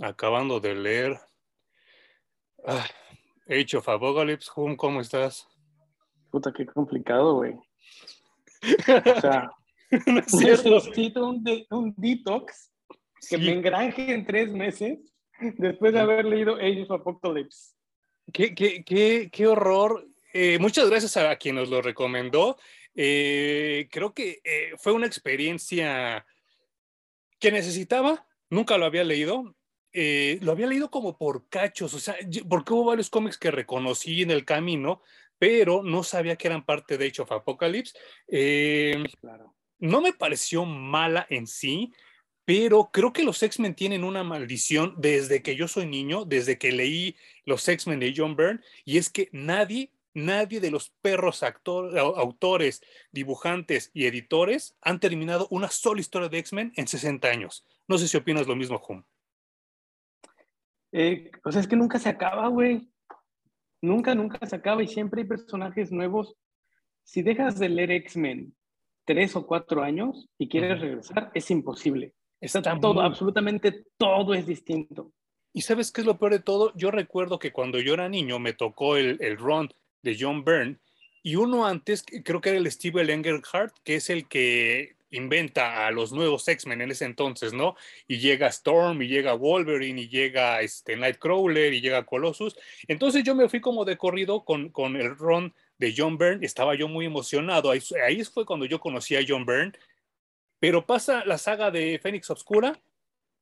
Acabando de leer ah, Age of Apocalypse, ¿cómo estás? Puta, qué complicado, güey. O sea, necesito un, un, detox que me engranje en tres meses después de haber leído Age of Apocalypse. Qué, qué, qué, qué horror. Eh, muchas gracias a quien nos lo recomendó. Eh, creo que eh, fue una experiencia que necesitaba. Nunca lo había leído. lo había leído como por cachos, o sea, porque hubo varios cómics que reconocí en el camino, pero no sabía que eran parte de Age of Apocalypse. claro. No me pareció mala en sí, pero creo que los X-Men tienen una maldición desde que yo soy niño, desde que leí los X-Men de John Byrne, y es que nadie, nadie de los perros autores, dibujantes y editores han terminado una sola historia de X-Men en 60 años. No sé si opinas lo mismo, Hum. Eh, pues es que nunca se acaba, güey. Nunca, nunca se acaba y siempre hay personajes nuevos. Si dejas de leer X-Men tres o cuatro años y quieres regresar, es imposible. Está todo, absolutamente todo es distinto. Y sabes qué es lo peor de todo? Yo recuerdo que cuando yo era niño me tocó el, el run de John Byrne y uno antes, creo que era el Steve Engelhardt, que es el que inventa a los nuevos X-Men en ese entonces, ¿no? Y llega Storm, y llega Wolverine, y llega este, Nightcrawler, y llega Colossus. Entonces yo me fui como de corrido con, con el run de John Byrne, estaba yo muy emocionado. Ahí, ahí fue cuando yo conocí a John Byrne pero pasa la saga de Fénix Obscura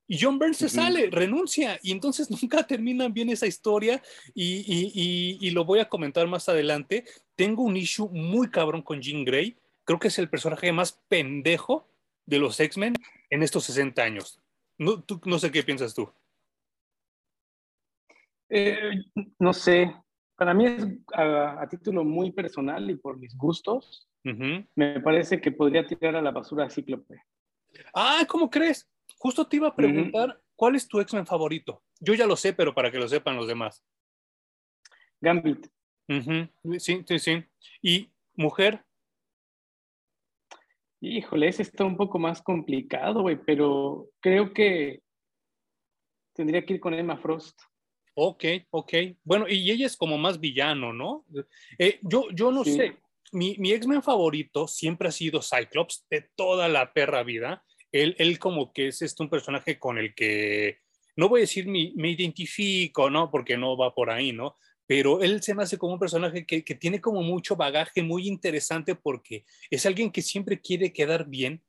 y John Byrne se sale, renuncia, y entonces nunca terminan bien esa historia y, lo voy a comentar más adelante. Tengo un issue muy cabrón con Jean Grey, creo que es el personaje más pendejo de los X-Men en estos 60 años. No, no sé qué piensas tú. Eh, no sé, para mí es a, título muy personal y por mis gustos, me parece que podría tirar a la basura a Cíclope. Ah, ¿cómo crees? Justo te iba a preguntar, ¿cuál es tu X-Men favorito? Yo ya lo sé, pero para que lo sepan los demás. Gambit. Sí, sí, sí. ¿Y mujer? Híjole, ese está un poco más complicado, güey, pero creo que tendría que ir con Emma Frost. Ok, ok. Bueno, y ella es como más villano, ¿no? Eh, yo, yo no sé. Mi, mi X-Men favorito siempre ha sido Cyclops de toda la perra vida. Él, él como que es este, un personaje con el que, no voy a decir me, me identifico, ¿no? Porque no va por ahí, ¿no? Pero él se me hace como un personaje que, que tiene como mucho bagaje muy interesante porque es alguien que siempre quiere quedar bien,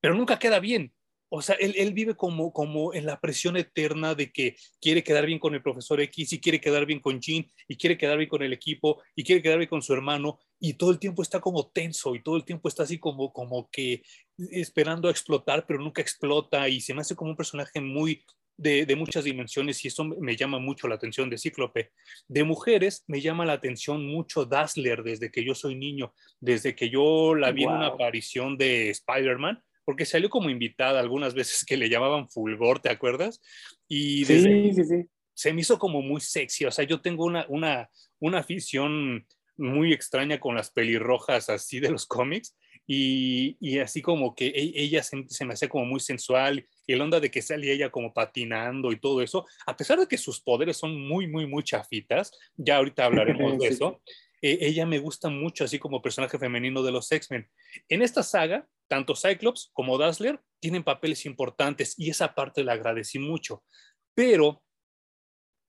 pero nunca queda bien. O sea, él, vive como, como en la presión eterna de que quiere quedar bien con el profesor X y quiere quedar bien con Jean y quiere quedar bien con el equipo y quiere quedar bien con su hermano y todo el tiempo está como tenso y todo el tiempo está así como, como que esperando a explotar, pero nunca explota y se me hace como un personaje muy de, de, muchas dimensiones y eso me llama mucho la atención de Cíclope. De mujeres me llama la atención mucho Dazzler desde que yo soy niño, desde que yo la vi en una aparición de Spider-Man porque salió como invitada algunas veces que le llamaban Fulgor, ¿te acuerdas? Y sí, sí, sí. se me hizo como muy sexy, o sea, yo tengo una, una, una afición muy extraña con las pelirrojas así de los cómics y, y así como que e, ella se, se, me hacía como muy sensual y el onda de que salía ella como patinando y todo eso, a pesar de que sus poderes son muy, muy, muy chafitas, ya ahorita hablaremos de eso, eh, ella me gusta mucho así como personaje femenino de los X-Men. En esta saga, tanto Cyclops como Dazzler tienen papeles importantes y esa parte la agradecí mucho. Pero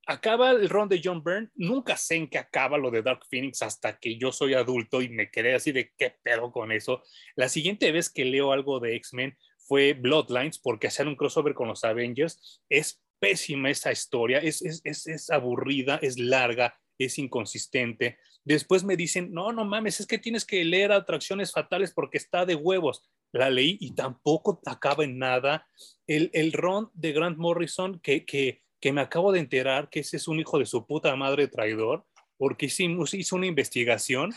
acaba el run de John Byrne, nunca sé en qué acaba lo de Dark Phoenix hasta que yo soy adulto y me quedé así de qué pedo con eso. La siguiente vez que leo algo de X-Men fue Bloodlines porque hacían un crossover con los Avengers. Es pésima esa historia, es, es, es, es aburrida, es larga, es inconsistente. Después me dicen, no, no mames, es que tienes que leer Atracciones Fatales porque está de huevos. La leí y tampoco acaba en nada. El, el ron de Grant Morrison, que, que, que me acabo de enterar que ese es un hijo de su puta madre traidor, porque hizo, hizo una investigación.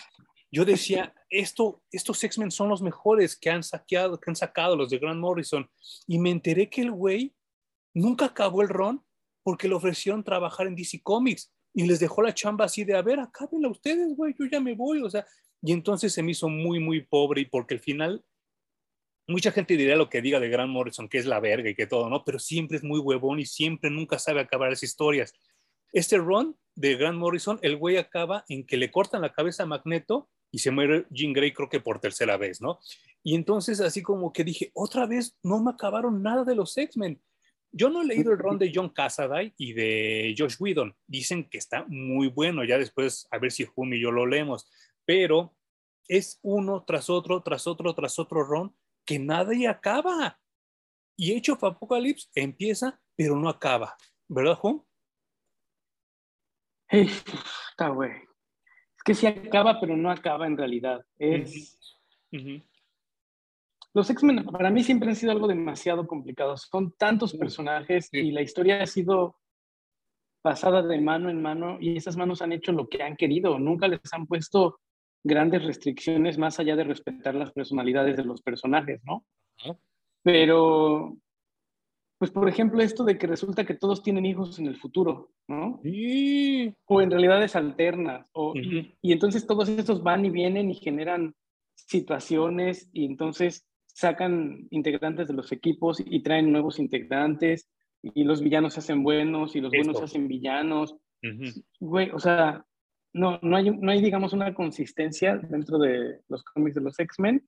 Yo decía, esto, estos X-Men son los mejores que han, saqueado, que han sacado los de Grant Morrison. Y me enteré que el güey nunca acabó el ron porque le ofrecieron trabajar en DC Comics y les dejó la chamba así de, a ver, acábenla ustedes, güey, yo ya me voy, o sea, Y entonces se me hizo muy, muy pobre y porque al final mucha gente diría lo que diga de Grant Morrison, que es la verga y que todo, ¿no? Pero siempre es muy huevón y siempre nunca sabe acabar las historias. Este run de Grant Morrison, el güey acaba en que le cortan la cabeza a Magneto y se muere Jean Grey creo que por tercera vez, ¿no? Y entonces así como que dije, otra vez no me acabaron nada de los X-Men. Yo no he leído el run de John Cassaday y de Josh Whedon. Dicen que está muy bueno, ya después a ver si Jumi y yo lo leemos, pero es uno tras otro, tras otro, tras otro run que nadie acaba. Y Age of Apocalypse empieza, pero no acaba. ¿Verdad, Juan? Está güey. Es que sí acaba, pero no acaba en realidad. Es... Los X-Men para mí siempre han sido algo demasiado complicado. Son tantos personajes y la historia ha sido pasada de mano en mano y esas manos han hecho lo que han querido. Nunca les han puesto grandes restricciones más allá de respetar las personalidades de los personajes, ¿no? Pero, pues por ejemplo, esto de que resulta que todos tienen hijos en el futuro, ¿no? Sí. O en realidades alternas. O, y, entonces todos estos van y vienen y generan situaciones y entonces sacan integrantes de los equipos y traen nuevos integrantes y los villanos se hacen buenos y los buenos se hacen villanos. Güey, o sea, no, no, hay, no hay, digamos, una consistencia dentro de los cómics de los X-Men,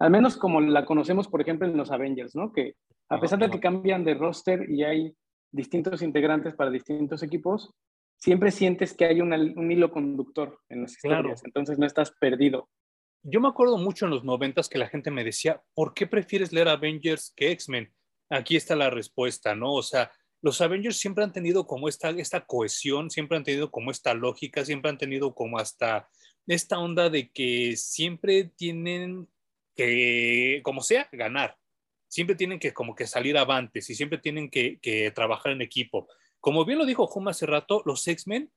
al menos como la conocemos, por ejemplo, en los Avengers, ¿no? Que a pesar de que cambian de roster y hay distintos integrantes para distintos equipos, siempre sientes que hay un hilo conductor en las historias, entonces no estás perdido. Yo me acuerdo mucho en los noventas que la gente me decía, ¿por qué prefieres leer Avengers que X-Men? Aquí está la respuesta, ¿no? O sea, los Avengers siempre han tenido como esta, esta cohesión, siempre han tenido como esta lógica, siempre han tenido como hasta esta onda de que siempre tienen que, como sea, ganar. Siempre tienen que como que salir avantes y siempre tienen que, que trabajar en equipo. Como bien lo dijo Juma hace rato, los X-Men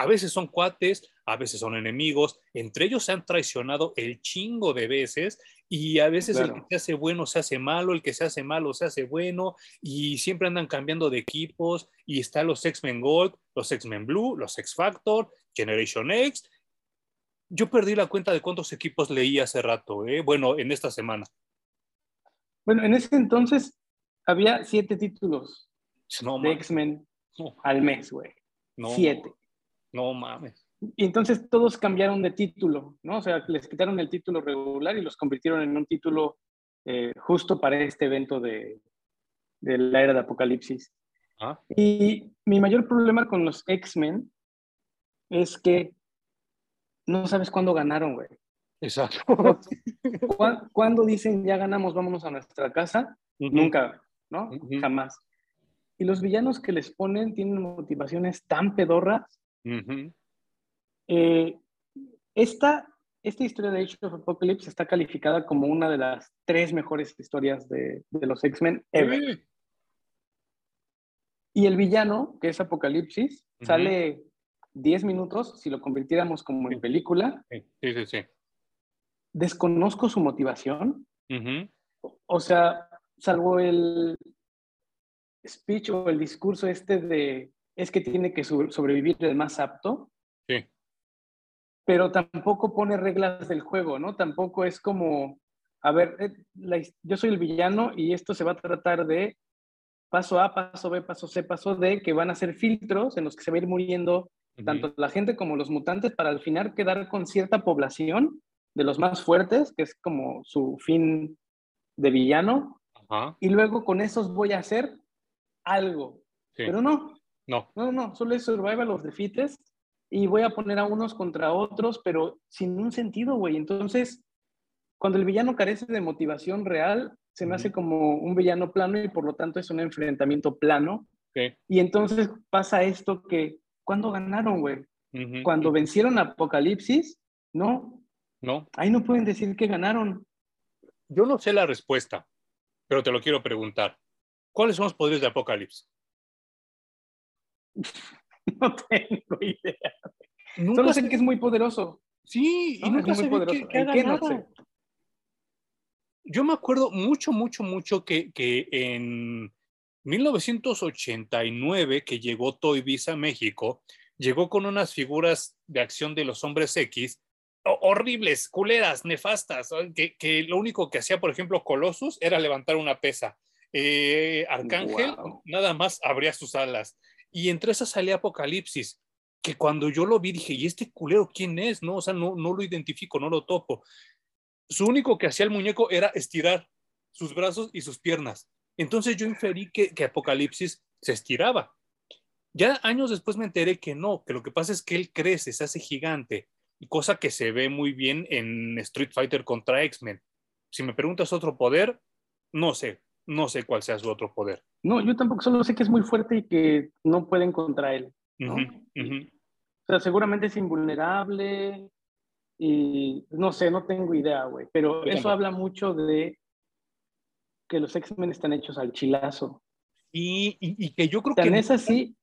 a veces son cuates, a veces son enemigos, entre ellos se han traicionado el chingo de veces y a veces el que se hace bueno se hace malo, el que se hace malo se hace bueno y siempre andan cambiando de equipos y están los X-Men Gold, los X-Men Blue, los X-Factor, Generation X. Yo perdí la cuenta de cuántos equipos leí hace rato, ¿eh? bueno, en esta semana. Bueno, en ese entonces había siete títulos de X-Men al mes, güey. siete. No mames. Y entonces todos cambiaron de título, ¿no? O sea, les quitaron el título regular y los convirtieron en un título eh, justo para este evento de, de la era de Apocalipsis. Ah. Y mi mayor problema con los X-Men es que no sabes cuándo ganaron, güey. Exacto. ¿Cuándo dicen ya ganamos, vámonos a nuestra casa? Nunca, ¿no? Jamás. Y los villanos que les ponen tienen motivaciones tan pedorras eh, esta, esta historia de Age of Apocalypse está calificada como una de las tres mejores historias de, de los X-Men ever. Y el villano, que es Apocalipsis, sale 10 minutos si lo convirtiéramos como en película. Sí, sí, sí. Desconozco su motivación. O sea, salvo el speech o el discurso este de es que tiene que sobrevivir el más apto. Sí. Pero tampoco pone reglas del juego, ¿no? Tampoco es como, a ver, eh, yo soy el villano y esto se va a tratar de paso A, paso B, paso C, paso D, que van a ser filtros en los que se va a ir muriendo tanto la gente como los mutantes para al final quedar con cierta población de los más fuertes, que es como su fin de villano. Y luego con esos voy a hacer algo. Pero no, no. No, no, solo es survival of the fittest y voy a poner a unos contra otros, pero sin un sentido, güey. Entonces, cuando el villano carece de motivación real, se me hace como un villano plano y por lo tanto es un enfrentamiento plano. Y entonces pasa esto que, ¿cuándo ganaron, güey? Cuando vencieron a Apocalipsis, no. No. Ahí no pueden decir que ganaron. Yo no sé la respuesta, pero te lo quiero preguntar. ¿Cuáles son los poderes de Apocalipsis? No tengo idea. Solo sé que es muy poderoso. Sí, y nunca es muy poderoso. Que, Yo me acuerdo mucho, mucho, mucho que, que en 1989, que llegó Toy Biz a México, llegó con unas figuras de acción de los hombres X horribles, culeras, nefastas, que, que, lo único que hacía, por ejemplo, Colossus era levantar una pesa. Eh, Arcángel nada más abría sus alas. Y entre esas salía Apocalipsis, que cuando yo lo vi dije, ¿y este culero quién es? No, o sea, no, lo identifico, no lo topo. Su único que hacía el muñeco era estirar sus brazos y sus piernas. Entonces yo inferí que, que Apocalipsis se estiraba. Ya años después me enteré que no, que lo que pasa es que él crece, se hace gigante, cosa que se ve muy bien en Street Fighter contra X-Men. Si me preguntas otro poder, no sé, no sé cuál sea su otro poder. No, yo tampoco, solo sé que es muy fuerte y que no pueden contra él. ¿no? O sea, seguramente es invulnerable y no sé, no tengo idea, güey. Pero eso habla mucho de que los X-Men están hechos al chilazo. Y, y, que yo creo Tan que... es así,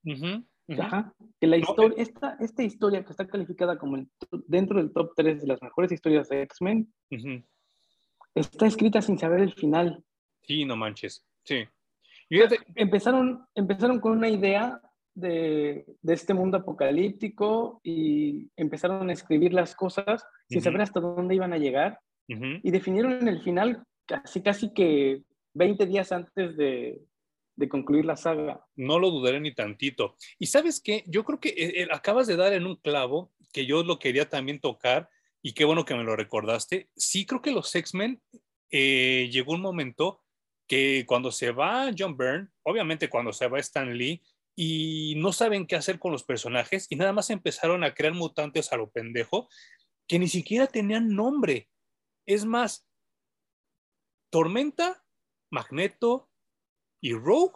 Ajá, que la historia, esta, esta historia que está calificada como dentro del top 3 de las mejores historias de X-Men, está escrita sin saber el final. Sí, no manches, sí. Empezaron, empezaron con una idea de, de, este mundo apocalíptico y empezaron a escribir las cosas sin saber hasta dónde iban a llegar y definieron en el final casi, casi que 20 días antes de, de concluir la saga. No lo dudaré ni tantito. Y sabes qué, yo creo que eh, eh, acabas de dar en un clavo que yo lo quería también tocar y qué bueno que me lo recordaste. Sí, creo que los X-Men eh, llegó un momento que cuando se va John Byrne, obviamente cuando se va Stan Lee, y no saben qué hacer con los personajes y nada más empezaron a crear mutantes a lo pendejo que ni siquiera tenían nombre. Es más, Tormenta, Magneto, y Rogue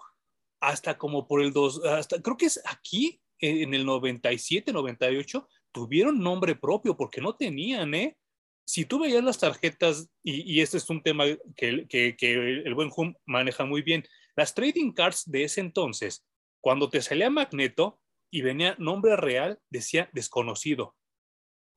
hasta como por el 2, hasta creo que es aquí, en el 97, 98, tuvieron nombre propio porque no tenían, ¿eh? Si tú veías las tarjetas, y, y este es un tema que, que, que el buen Hum maneja muy bien, las trading cards de ese entonces, cuando te salía Magneto y venía nombre real, decía desconocido.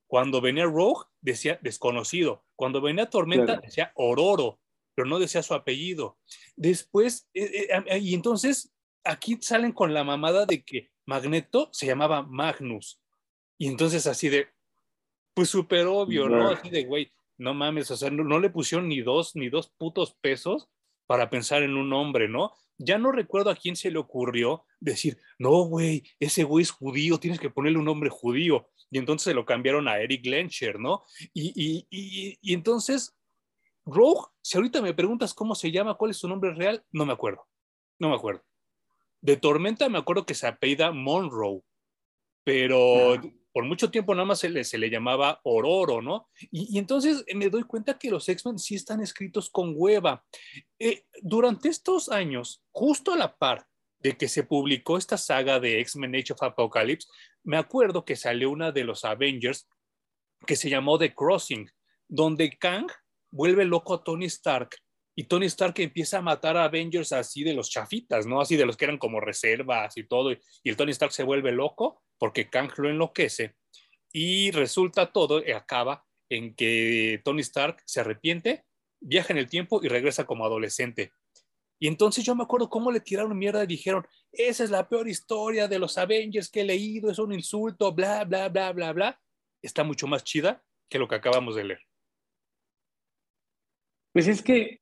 Cuando venía Rogue, decía desconocido. Cuando venía Tormenta, decía Ororo pero no decía su apellido. Después, eh, eh, y entonces aquí salen con la mamada de que Magneto se llamaba Magnus. Y entonces así de, pues súper obvio, ¿no? Así de, güey, no mames, o sea, no, le pusieron ni dos, ni dos putos pesos para pensar en un nombre, ¿no? Ya no recuerdo a quién se le ocurrió decir, no, güey, ese güey es judío, tienes que ponerle un nombre judío. Y entonces se lo cambiaron a Eric Lencher, ¿no? Y, y, y, y entonces Rogue, si ahorita me preguntas cómo se llama, cuál es su nombre real, no me acuerdo. No me acuerdo. De Tormenta me acuerdo que se apellida Monroe, pero por mucho tiempo nada más se le, se le llamaba Ororo, ¿no? Y, entonces me doy cuenta que los X-Men sí están escritos con hueva. Eh, durante estos años, justo a la par de que se publicó esta saga de X-Men Age of Apocalypse, me acuerdo que salió una de los Avengers que se llamó The Crossing, donde Kang vuelve loco a Tony Stark y Tony Stark empieza a matar a Avengers así de los chafitas, ¿no? Así de los que eran como reservas y todo. Y el Tony Stark se vuelve loco porque Kang lo enloquece. Y resulta todo, y acaba en que Tony Stark se arrepiente, viaja en el tiempo y regresa como adolescente. Y entonces yo me acuerdo cómo le tiraron mierda y dijeron, esa es la peor historia de los Avengers que he leído, es un insulto, bla, bla, bla, bla, bla. Está mucho más chida que lo que acabamos de leer. Pues es que,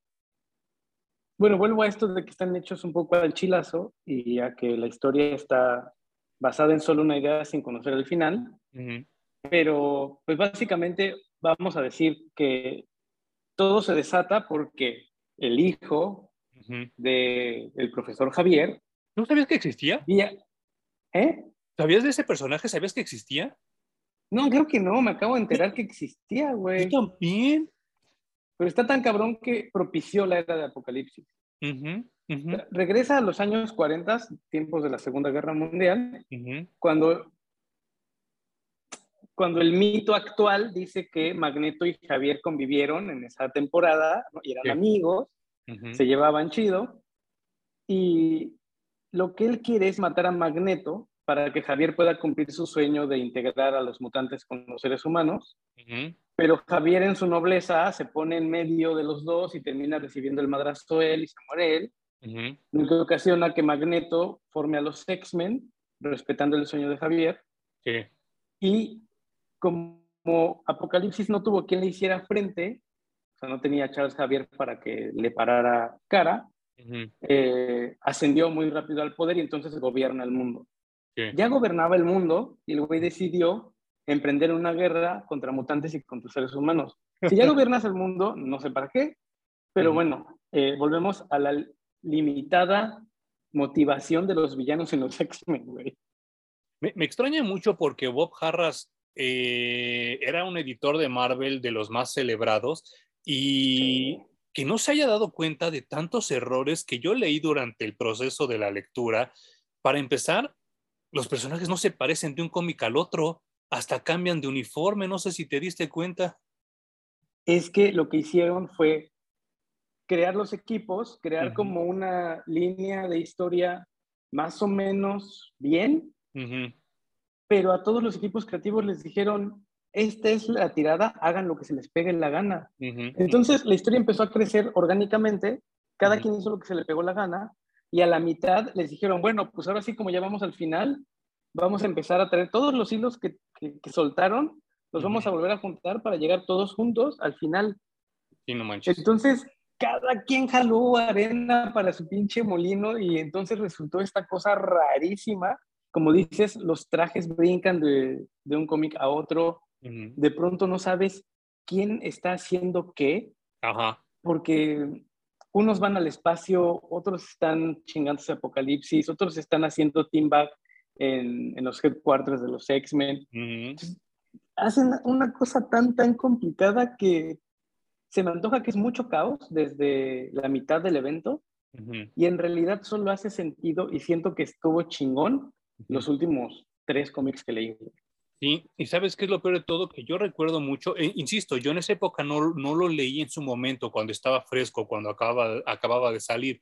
bueno, vuelvo a esto de que están hechos un poco al chilazo y a que la historia está basada en solo una idea sin conocer el final. Pero, pues básicamente vamos a decir que todo se desata porque el hijo del profesor Javier. ¿No sabías que existía? ¿Eh? ¿Sabías de ese personaje? ¿Sabías que existía? No, creo que no, me acabo de enterar que existía, güey. Yo también. Pero está tan cabrón que propició la era de Apocalipsis. Regresa a los años 40, tiempos de la Segunda Guerra Mundial, cuando, cuando el mito actual dice que Magneto y Javier convivieron en esa temporada y eran amigos, se llevaban chido, y lo que él quiere es matar a Magneto para que Javier pueda cumplir su sueño de integrar a los mutantes con los seres humanos pero Javier en su nobleza se pone en medio de los dos y termina recibiendo el madrazo él y se muere él, lo que ocasiona que Magneto forme a los X-Men, respetando el sueño de Javier. Sí. Y como como Apocalipsis no tuvo quien le hiciera frente, o sea, no tenía a Charles Javier para que le parara cara, eh, ascendió muy rápido al poder y entonces gobierna el mundo. Ya gobernaba el mundo y el güey decidió emprender una guerra contra mutantes y contra seres humanos. Si ya gobiernas el mundo, no sé para qué, pero bueno, eh, volvemos a la limitada motivación de los villanos en los X-Men, güey. Me, extraña mucho porque Bob Harras eh, era un editor de Marvel de los más celebrados y que no se haya dado cuenta de tantos errores que yo leí durante el proceso de la lectura. Para empezar, los personajes no se parecen de un cómic al otro, hasta cambian de uniforme, no sé si te diste cuenta. Es que lo que hicieron fue crear los equipos, crear como una línea de historia más o menos bien, pero a todos los equipos creativos les dijeron, esta es la tirada, hagan lo que se les pegue la gana. Entonces la historia empezó a crecer orgánicamente, cada quien hizo lo que se le pegó la gana, y a la mitad les dijeron, bueno, pues ahora sí como ya vamos al final, vamos a empezar a traer todos los hilos que, soltaron, los vamos a volver a juntar para llegar todos juntos al final. No manches. Entonces, cada quien jaló arena para su pinche molino y entonces resultó esta cosa rarísima. Como dices, los trajes brincan de, de un cómic a otro, de pronto no sabes quién está haciendo qué, porque unos van al espacio, otros están chingándose Apocalipsis, otros están haciendo team back en, en los headquarters de los X-Men. Hacen una cosa tan, tan complicada que se me antoja que es mucho caos desde la mitad del evento. Y en realidad solo hace sentido y siento que estuvo chingón los últimos tres cómics que leí. Sí, y sabes qué es lo peor de todo, que yo recuerdo mucho, eh, insisto, yo en esa época no, no lo leí en su momento, cuando estaba fresco, cuando acababa, acababa de salir,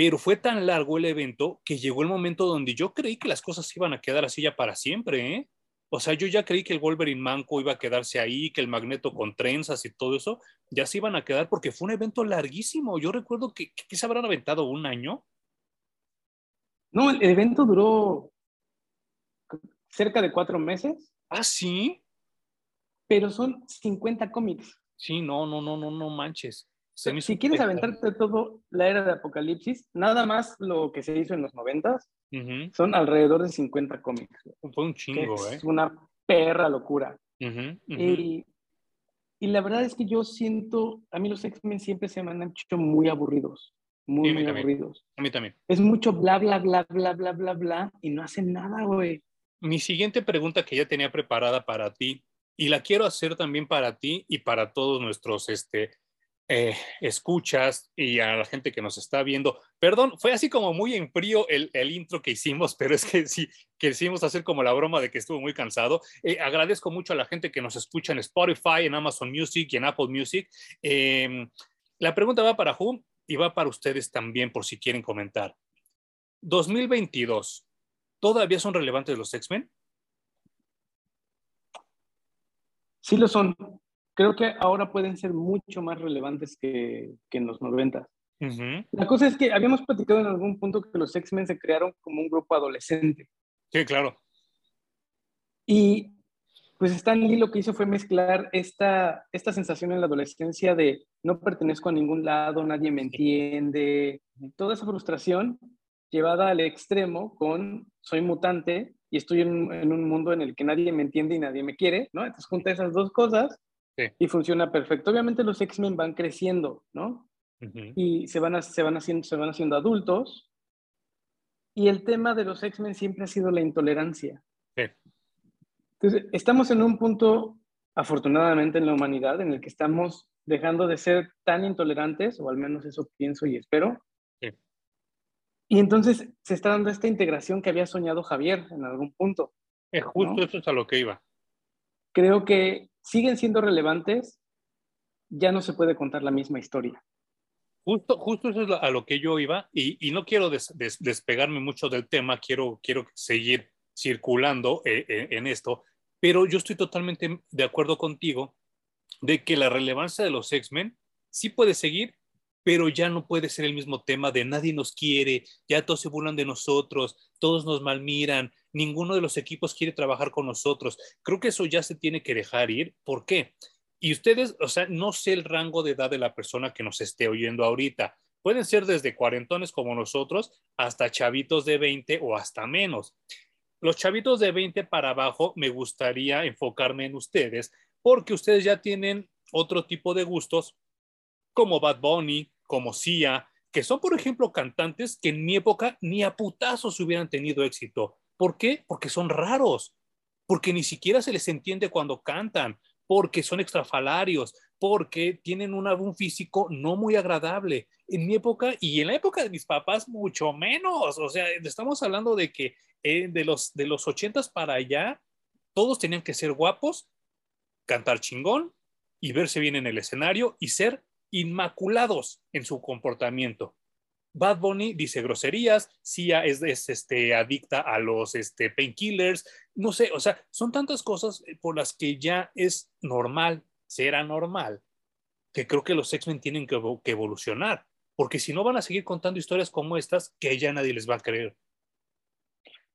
pero fue tan largo el evento que llegó el momento donde yo creí que las cosas iban a quedar así ya para siempre, ¿eh? O sea, yo ya creí que el Wolverine manco iba a quedarse ahí, que el Magneto con trenzas y todo eso, ya se iban a quedar porque fue un evento larguísimo. Yo recuerdo que, que se habrán aventado un año. No, el evento duró cerca de cuatro meses. Ah, sí. Pero son 50 cómics. Sí, no, no, no, no, no manches. Si quieres aventarte todo la era de Apocalipsis, nada más lo que se hizo en los noventas, son alrededor de 50 cómics. Fue un chingo, ¿eh? Es una perra locura. y, y, la verdad es que yo siento, a mí los X-Men siempre se me han hecho muy aburridos. Muy, muy aburridos. A mí también. Es mucho bla, bla, bla, bla, bla, bla, bla, y no hacen nada, güey mi siguiente pregunta que ya tenía preparada para ti, y la quiero hacer también para ti y para todos nuestros este, eh, escuchas y a la gente que nos está viendo. Perdón, fue así como muy en frío el, intro que hicimos, pero es que sí, quisimos hacer como la broma de que estuvo muy cansado. Eh, agradezco mucho a la gente que nos escucha en Spotify, en Amazon Music y en Apple Music. Em, la pregunta va para Hum y va para ustedes también por si quieren comentar. 2022, ¿todavía son relevantes los X-Men? Sí lo son. Creo que ahora pueden ser mucho más relevantes que, en los 90. La cosa es que habíamos platicado en algún punto que los X-Men se crearon como un grupo adolescente. Sí, claro. Y pues Stan Lee lo que hizo fue mezclar esta, esta sensación en la adolescencia de no pertenezco a ningún lado, nadie me entiende, toda esa frustración llevada al extremo con soy mutante y estoy en, un mundo en el que nadie me entiende y nadie me quiere, ¿no? Entonces junta esas dos cosas y funciona perfecto. Obviamente los X-Men van creciendo, ¿no? Y se van, se, van haciendo, se van haciendo adultos. Y el tema de los X-Men siempre ha sido la intolerancia. Entonces, estamos en un punto, afortunadamente en la humanidad, en el que estamos dejando de ser tan intolerantes, o al menos eso pienso y espero, y entonces se está dando esta integración que había soñado Javier en algún punto. Es justo eso es a lo que iba. Creo que siguen siendo relevantes, ya no se puede contar la misma historia. Justo, justo eso es a lo que yo iba y, no quiero despegarme mucho del tema, quiero, quiero seguir circulando eh, eh, en esto, pero yo estoy totalmente de acuerdo contigo de que la relevancia de los X-Men sí puede seguir, pero ya no puede ser el mismo tema de nadie nos quiere, ya todos se burlan de nosotros, todos nos malmiran, ninguno de los equipos quiere trabajar con nosotros. Creo que eso ya se tiene que dejar ir. ¿Por qué? Y ustedes, o sea, no sé el rango de edad de la persona que nos esté oyendo ahorita. Pueden ser desde cuarentones como nosotros hasta chavitos de 20 o hasta menos. Los chavitos de 20 para abajo me gustaría enfocarme en ustedes porque ustedes ya tienen otro tipo de gustos como Bad Bunny, como Sia, que son, por ejemplo, cantantes que en mi época ni a putazos hubieran tenido éxito. ¿Por qué? Porque son raros, porque ni siquiera se les entiende cuando cantan, porque son extrafalarios, porque tienen un físico no muy agradable. En mi época y en la época de mis papás, mucho menos. O sea, estamos hablando de que eh, de los de los ochentas para allá, todos tenían que ser guapos, cantar chingón y verse bien en el escenario y ser inmaculados en su comportamiento. Bad Bunny dice groserías, Sia es, este, adicta a los este, painkillers, no sé, o sea, son tantas cosas por las que ya es normal, será normal, que creo que los X-Men tienen que, que, evolucionar, porque si no van a seguir contando historias como estas, que ya nadie les va a creer.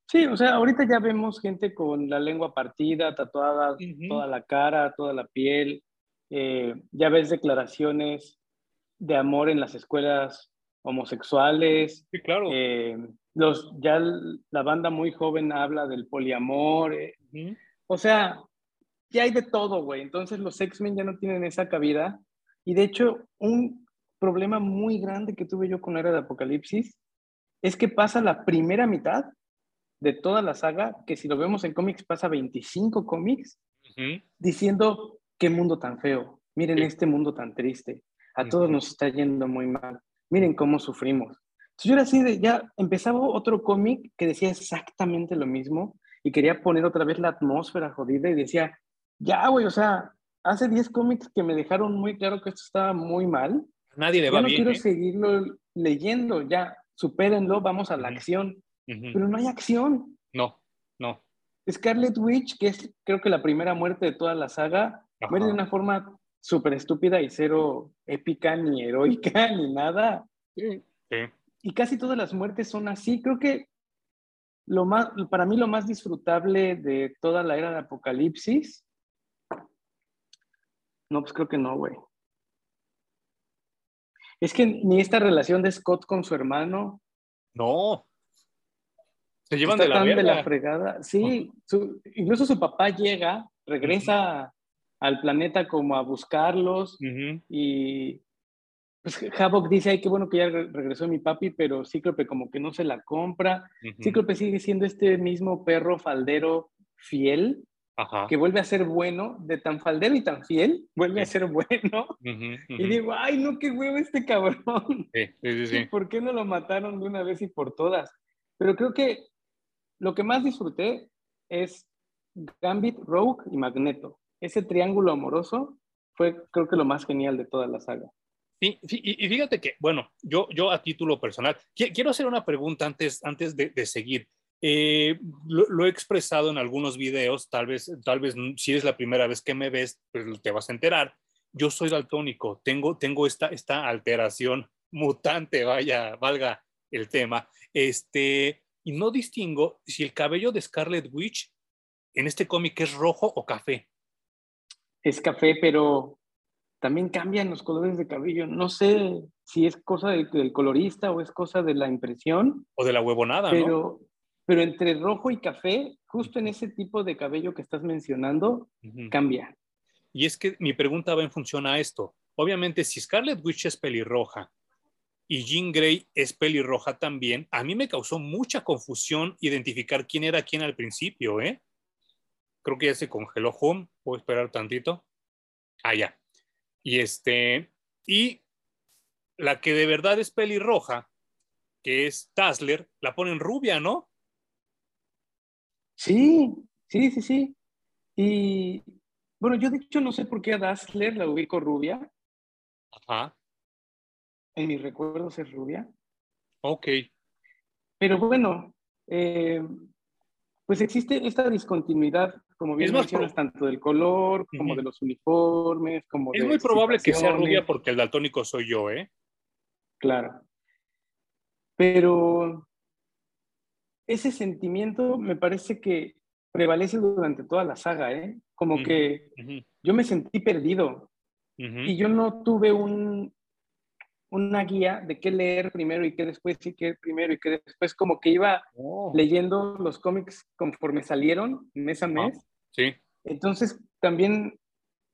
Sí, o sea, ahorita ya vemos gente con la lengua partida, tatuada, toda la cara, toda la piel, eh, ya ves declaraciones de amor en las escuelas homosexuales. Sí, claro. Eh, los, ya la banda muy joven habla del poliamor. Eh. O sea, ya hay de todo, güey. Entonces los X-Men ya no tienen esa cabida. Y de hecho, un problema muy grande que tuve yo con Era de Apocalipsis es que pasa la primera mitad de toda la saga, que si lo vemos en cómics pasa 25 cómics, diciendo qué mundo tan feo, miren este mundo tan triste, a todos nos está yendo muy mal, miren cómo sufrimos. Entonces yo era así de, ya empezaba otro cómic que decía exactamente lo mismo y quería poner otra vez la atmósfera jodida y decía, ya, güey, o sea, hace 10 cómics que me dejaron muy claro que esto estaba muy mal. Nadie le va ya no bien. quiero ¿eh? seguirlo leyendo, ya, supérenlo, vamos a la acción. Pero no hay acción. No, no. Scarlet Witch, que es creo que la primera muerte de toda la saga, muere de una forma súper estúpida y cero épica, ni heroica, ni nada. Sí. Y casi todas las muertes son así. Creo que lo más, para mí lo más disfrutable de toda la era de Apocalipsis. No, pues creo que no, güey. Es que ni esta relación de Scott con su hermano. No. Se llevan de la, de la, fregada. Sí, su, incluso su papá llega, regresa al planeta como a buscarlos y pues Havok dice, ay, qué bueno que ya regresó mi papi, pero Cíclope como que no se la compra. Cíclope sigue siendo este mismo perro faldero fiel, que vuelve a ser bueno, de tan faldero y tan fiel, vuelve a ser bueno. Y digo, ay, no, qué huevo este cabrón. Sí, sí, sí. ¿Por qué no lo mataron de una vez y por todas? Pero creo que lo que más disfruté es Gambit, Rogue y Magneto ese triángulo amoroso fue creo que lo más genial de toda la saga. Sí, y, fíjate que, bueno, yo, yo a título personal, quiero hacer una pregunta antes, antes de, seguir. Eh, lo, he expresado en algunos videos, tal vez, tal vez si es la primera vez que me ves, pues te vas a enterar. Yo soy daltónico, tengo, tengo esta, esta alteración mutante, vaya, valga el tema, este, y no distingo si el cabello de Scarlet Witch en este cómic es rojo o café es café, pero también cambian los colores de cabello. No sé si es cosa del, colorista o es cosa de la impresión. O de la huevonada, pero, ¿no? Pero entre rojo y café, justo en ese tipo de cabello que estás mencionando, cambia. Y es que mi pregunta va en función a esto. Obviamente, si Scarlet Witch es pelirroja y Jean Grey es pelirroja también, a mí me causó mucha confusión identificar quién era quién al principio, ¿eh? creo que ya se congeló Home, puedo esperar tantito. Ah, ya. Y este, y la que de verdad es pelirroja, que es Tasler, la ponen rubia, ¿no? Sí, sí, sí, sí. Y bueno, yo de hecho no sé por qué a Dazzler la ubico rubia. Ajá. En mis recuerdos es rubia. Ok. Pero bueno, eh, pues existe esta discontinuidad como bien mencionas, tanto del color, como de los uniformes, como Es muy probable que sea rubia porque el daltónico soy yo, ¿eh? Claro. Pero ese sentimiento me parece que prevalece durante toda la saga, ¿eh? Como que yo me sentí perdido y yo no tuve un, una guía de qué leer primero y qué después y qué primero y qué después, como que iba oh. leyendo los cómics conforme salieron mes a mes. sí. Entonces, también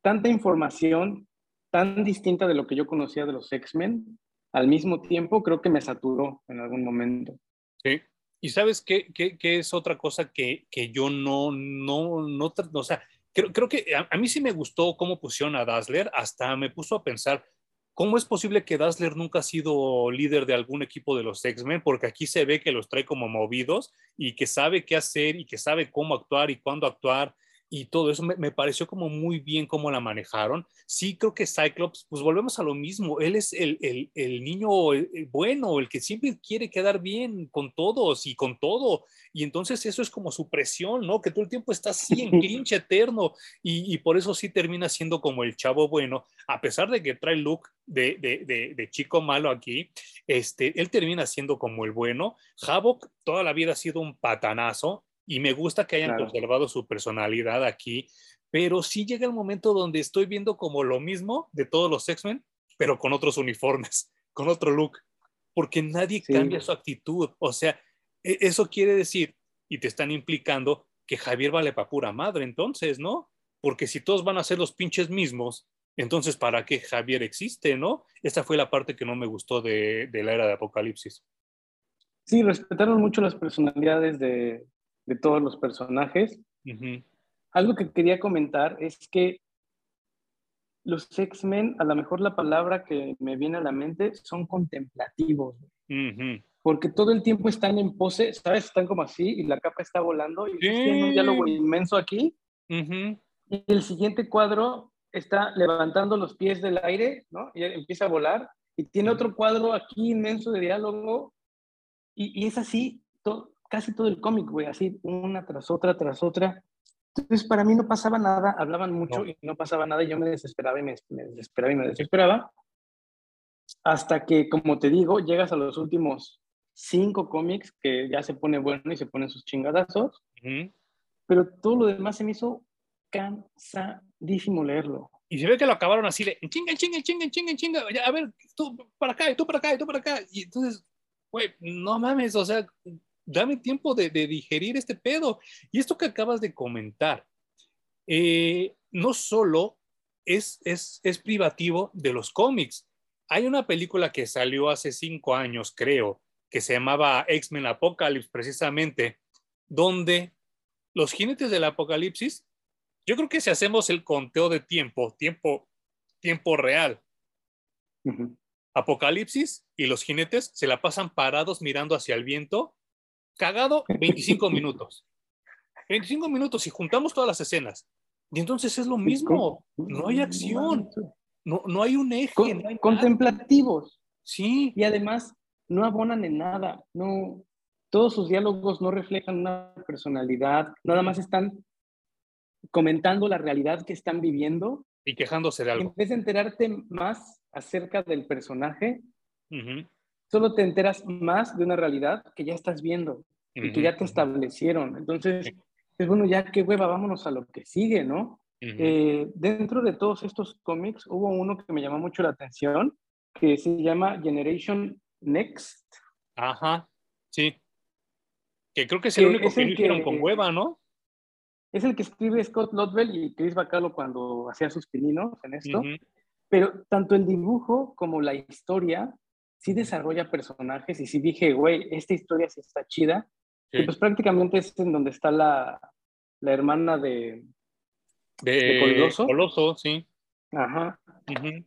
tanta información tan distinta de lo que yo conocía de los X-Men, al mismo tiempo creo que me saturó en algún momento. Sí. Y sabes qué, qué, qué es otra cosa que, que, yo no, no, no, o sea, creo, creo que a, a, mí sí me gustó cómo pusieron a Dazzler, hasta me puso a pensar, ¿cómo es posible que Dazzler nunca ha sido líder de algún equipo de los X-Men? Porque aquí se ve que los trae como movidos y que sabe qué hacer y que sabe cómo actuar y cuándo actuar y todo eso me, pareció como muy bien cómo la manejaron. Sí, creo que Cyclops, pues volvemos a lo mismo, él es el, el, el niño el, bueno, el que siempre quiere quedar bien con todos y con todo, y entonces eso es como su presión, ¿no? Que todo el tiempo está así en clinch eterno, y, y, por eso sí termina siendo como el chavo bueno, a pesar de que trae look de, de, de, de chico malo aquí, este, él termina siendo como el bueno. Havok toda la vida ha sido un patanazo, y me gusta que hayan conservado su personalidad aquí, pero sí llega el momento donde estoy viendo como lo mismo de todos los X-Men, pero con otros uniformes, con otro look, porque nadie cambia su actitud. O sea, e, eso quiere decir, y te están implicando, que Javier vale para pura madre, entonces, ¿no? Porque si todos van a ser los pinches mismos, entonces, ¿para qué Javier existe, no? Esta fue la parte que no me gustó de, de la era de Apocalipsis. Sí, respetaron mucho las personalidades de, de todos los personajes. Algo que quería comentar es que los X-Men, a lo mejor la palabra que me viene a la mente, son contemplativos. Porque todo el tiempo están en pose, ¿sabes? Están como así y la capa está volando y tienen un diálogo inmenso aquí. Y el siguiente cuadro está levantando los pies del aire, ¿no? Y empieza a volar. Y tiene otro cuadro aquí inmenso de diálogo. Y, y es así, todo, casi todo el cómic, güey, así una tras otra, tras otra. Entonces, para mí no pasaba nada, hablaban mucho y no pasaba nada, y yo me desesperaba y me, desesperaba y me desesperaba. Hasta que, como te digo, llegas a los últimos cinco cómics que ya se pone bueno y se ponen sus chingadazos. Pero todo lo demás se me hizo cansadísimo leerlo. Y se ve que lo acabaron así de chinga, chinga, chinga, chinga, chinga. a ver, tú para acá, y tú para acá, y tú para acá. Y entonces, güey, no mames, o sea, dame tiempo de, digerir este pedo. Y esto que acabas de comentar, eh, no solo es, es, es privativo de los cómics. Hay una película que salió hace cinco años, creo, que se llamaba X-Men Apocalypse, precisamente, donde los jinetes del apocalipsis, yo creo que si hacemos el conteo de tiempo, tiempo, tiempo real, Apocalipsis y los jinetes se la pasan parados mirando hacia el viento cagado 25 minutos. 25 minutos y juntamos todas las escenas. Y entonces es lo mismo, no hay acción, no, no hay un eje. contemplativos. Sí. Y además no abonan en nada, no, todos sus diálogos no reflejan una personalidad, nada más están comentando la realidad que están viviendo. Y quejándose de algo. En vez de enterarte más acerca del personaje, solo te enteras más de una realidad que ya estás viendo y que ya te establecieron. Entonces, es bueno, ya qué hueva, vámonos a lo que sigue, ¿no? Eh, dentro de todos estos cómics hubo uno que me llamó mucho la atención, que se llama Generation Next. Ajá, sí. Que creo que es el único que, hicieron con hueva, ¿no? Es el que escribe Scott Lobdell y Chris Bacalo cuando hacía sus pininos en esto. Pero tanto el dibujo como la historia sí desarrolla personajes y sí dije, güey, esta historia sí está chida. Y pues prácticamente es en donde está la, la hermana de, de, Coloso. Coloso, sí. Ajá.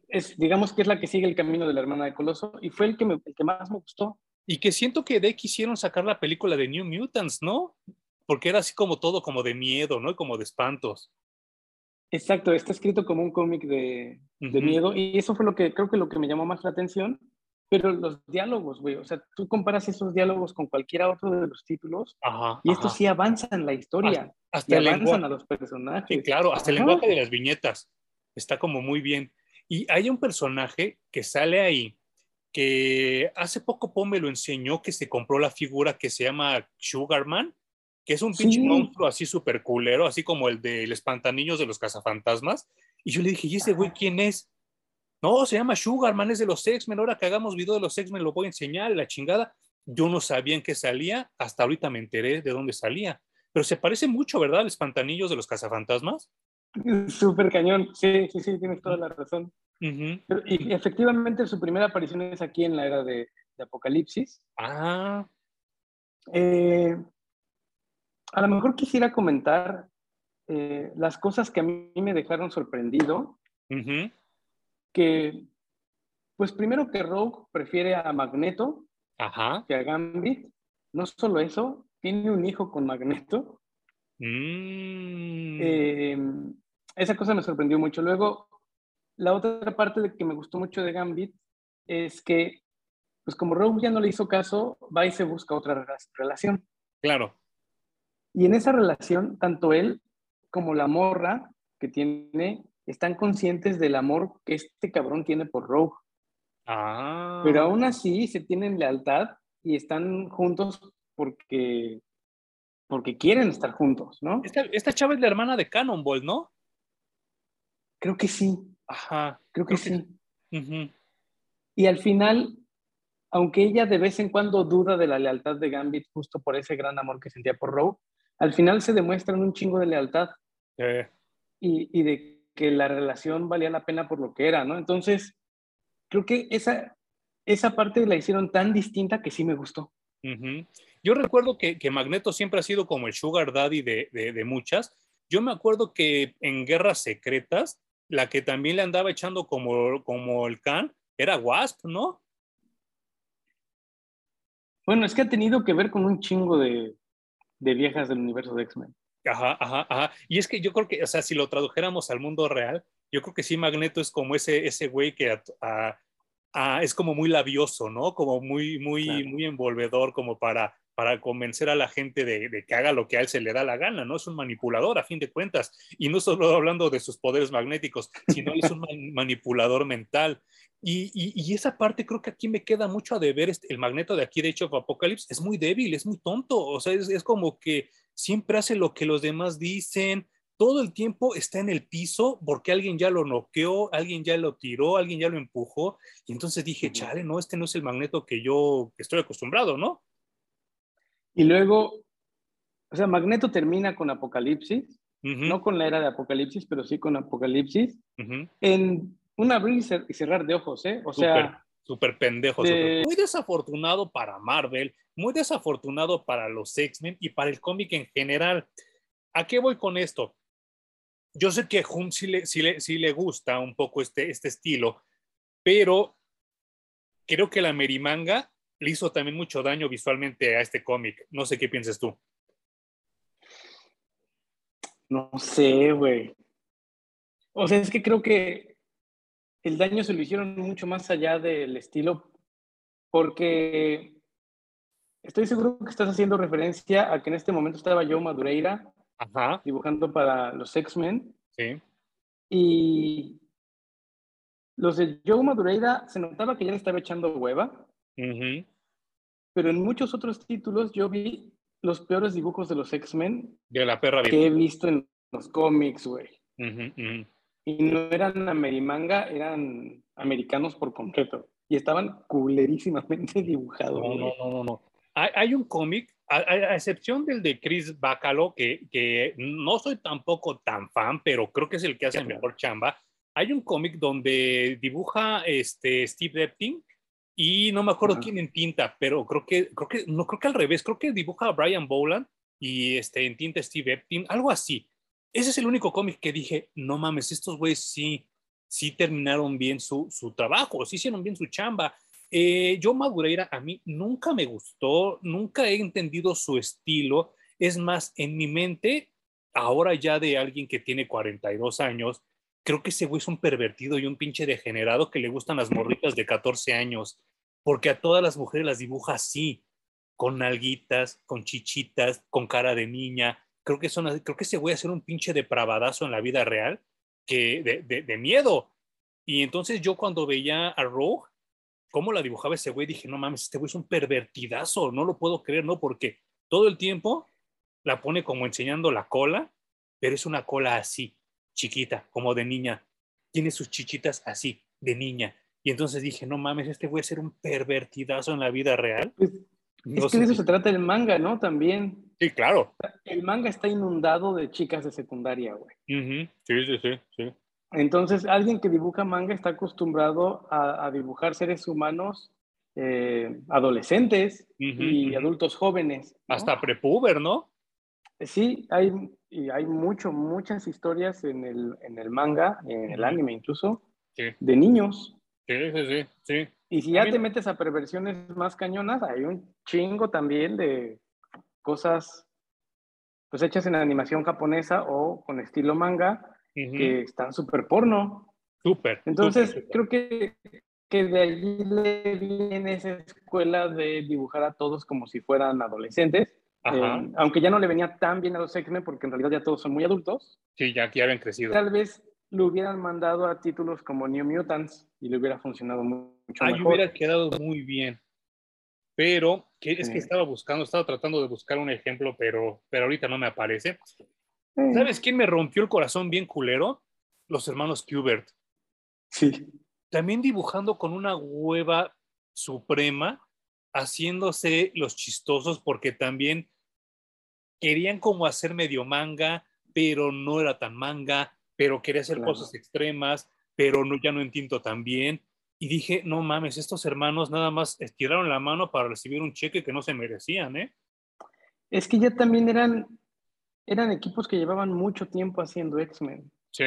es, digamos que es la que sigue el camino de la hermana de Coloso y fue el que, me, el que más me gustó. Y que siento que de quisieron sacar la película de New Mutants, ¿no? Porque era así como todo como de miedo, ¿no? Y como de espantos. Exacto, está escrito como un cómic de, de miedo y eso fue lo que creo que lo que me llamó más la atención pero los diálogos, güey, o sea, tú comparas esos diálogos con cualquiera otro de los títulos y estos sí avanzan la historia. Hasta, avanzan a los personajes. Sí, claro, hasta el lenguaje de las viñetas está como muy bien. Y hay un personaje que sale ahí que hace poco Pom me lo enseñó que se compró la figura que se llama Sugarman, que es un pinche Sí. monstruo así súper culero, así como el de los espantaniños de los cazafantasmas. Y yo le dije, ¿y ese güey quién es? No, se llama Sugarman, es de los X-Men. Ahora que hagamos video de los X-Men lo voy a enseñar, la chingada. Yo no sabía en qué salía, hasta ahorita me enteré de dónde salía. Pero se parece mucho, ¿verdad? Al espantanillos de los cazafantasmas. Súper cañón. Sí, sí, sí, tienes toda la razón. Y efectivamente su primera aparición es aquí en la era de, de Apocalipsis. Ah, Eh, a lo mejor quisiera comentar eh, las cosas que a mí me dejaron sorprendido. Que pues primero que Rogue prefiere a Magneto ajá. que a Gambit. No solo eso, tiene un hijo con Magneto. Mm. Eh, esa cosa me sorprendió mucho. Luego, la otra parte de que me gustó mucho de Gambit es que, pues como Rogue ya no le hizo caso, va y se busca otra rela- relación. Claro. Y en esa relación, tanto él como la morra que tiene están conscientes del amor que este cabrón tiene por Rogue. Ah. Pero aún así se tienen lealtad y están juntos porque, porque quieren estar juntos, ¿no? Esta, esta chava es la hermana de Cannonball, ¿no? Creo que sí, Ajá. creo que Creo sí. Y al final, aunque ella de vez en cuando duda de la lealtad de Gambit justo por ese gran amor que sentía por Rogue, al final se demuestran un chingo de lealtad Eh, y, y de que la relación valía la pena por lo que era, ¿no? Entonces, creo que esa, esa parte la hicieron tan distinta que sí me gustó. Yo recuerdo que, que Magneto siempre ha sido como el sugar daddy de, de- de muchas. Yo me acuerdo que en Guerras Secretas, la que también le andaba echando como, como el can era Wasp, ¿no? Bueno, es que ha tenido que ver con un chingo de, de viejas del universo de X-Men. Ajá, ajá, ajá. Y es que yo creo que, o sea, si lo tradujéramos al mundo real, yo creo que sí, Magneto es como ese, ese güey que a- a- a- es como muy labioso, ¿no? Como muy, muy, Claro. muy envolvedor, como para, para convencer a la gente de, de que haga lo que a él se le da la gana, ¿no? Es un manipulador, a fin de cuentas. Y no solo hablando de sus poderes magnéticos, sino es un man- manipulador mental. Y, y- y esa parte creo que aquí me queda mucho a deber. Este, el magneto de aquí, de hecho, Apocalypse, es muy débil, es muy tonto. O sea, es, es como que siempre hace lo que los demás dicen, todo el tiempo está en el piso porque alguien ya lo noqueó, alguien ya lo tiró, alguien ya lo empujó. Y entonces dije, chale, no, este no es el magneto que yo estoy acostumbrado, ¿no? Y luego, o sea, Magneto termina con Apocalipsis, no con la era de Apocalipsis, pero sí con Apocalipsis, en un abrir y cerrar de ojos, ¿eh? O sea, Súper, pendejo. de- Muy desafortunado para Marvel, muy desafortunado para los X-Men y para el cómic en general. ¿A qué voy con esto? Yo sé que a Hunt sí le, sí le, sí le gusta un poco este, este estilo, pero creo que la Merimanga le hizo también mucho daño visualmente a este cómic. No sé qué piensas tú. no sé, güey. O sea, es que creo que el daño se lo hicieron mucho más allá del estilo, porque estoy seguro que estás haciendo referencia a que en este momento estaba Joe Madureira Ajá, dibujando para los X-Men. Sí. y los de Joe Madureira se notaba que ya le estaba echando hueva, pero en muchos otros títulos yo vi los peores dibujos de los X-Men De la perra que he visto en los cómics, güey. Y no eran amerimanga, eran americanos por completo. Y estaban culerísimamente dibujados. No, no, no, no, no. Hay, hay un cómic, a, a- excepción del de Chris Bacalo, que, que no soy tampoco tan fan, pero creo que es el que hace Claro. mejor chamba. Hay un cómic donde dibuja este Steve Depting y no me acuerdo Ajá. quién en tinta, pero creo que, creo que, no creo que al revés, creo que dibuja a Brian Boland y este, en tinta Steve Epting, algo así. Ese es el único cómic que dije, no mames, estos güeyes sí, sí terminaron bien su, su trabajo, sí hicieron bien su chamba. Eh, yo Madureira a mí nunca me gustó, nunca he entendido su estilo. Es más, en mi mente, ahora ya de alguien que tiene 42 años, creo que ese güey es un pervertido y un pinche degenerado que le gustan las morritas de 14 años, porque a todas las mujeres las dibuja así, con nalguitas, con chichitas, con cara de niña. Creo que, son, creo que ese güey a ser un pinche depravadazo en la vida real, que de, de, de miedo. Y entonces yo cuando veía a Rogue, cómo la dibujaba ese güey, dije, no mames, este güey es un pervertidazo, no lo puedo creer, ¿no? Porque todo el tiempo la pone como enseñando la cola, pero es una cola así, chiquita, como de niña. Tiene sus chichitas así, de niña. Y entonces dije, no mames, este güey a ser un pervertidazo en la vida real. Pues, es que de eso se trata el manga, ¿no? También. Sí, claro. El manga está inundado de chicas de secundaria, güey. Sí, sí, sí, sí. Entonces, alguien que dibuja manga está acostumbrado a, dibujar seres humanos eh, adolescentes y adultos jóvenes. Hasta prepuber, ¿no? Sí, hay, y hay mucho, muchas historias en el, en el manga, en el anime incluso, de niños. Sí, sí, sí, sí. Y si ya te metes a perversiones más cañonas, hay un chingo también de cosas pues hechas en animación japonesa o con estilo manga que están súper porno. Súper. Entonces, creo que, que de allí le viene esa escuela de dibujar a todos como si fueran adolescentes. Eh, aunque ya no le venía tan bien a los X-Men porque en realidad ya todos son muy adultos. Sí, ya aquí habían crecido. Tal vez lo hubieran mandado a títulos como New Mutants y le hubiera funcionado mucho Ahí hubiera quedado muy bien. Pero que, es que estaba buscando, estaba tratando de buscar un ejemplo, pero, pero ahorita no me aparece. ¿Sabes quién me rompió el corazón bien culero? Los hermanos Kubert. Sí. También dibujando con una hueva suprema, haciéndose los chistosos porque también querían como hacer medio manga, pero no era tan manga, pero quería hacer cosas extremas, pero no, ya no entiendo tan bien. Y dije, no mames, estos hermanos nada más estiraron la mano para recibir un cheque que no se merecían, ¿eh? Es que ya también eran, eran equipos que llevaban mucho tiempo haciendo X-Men. Sí,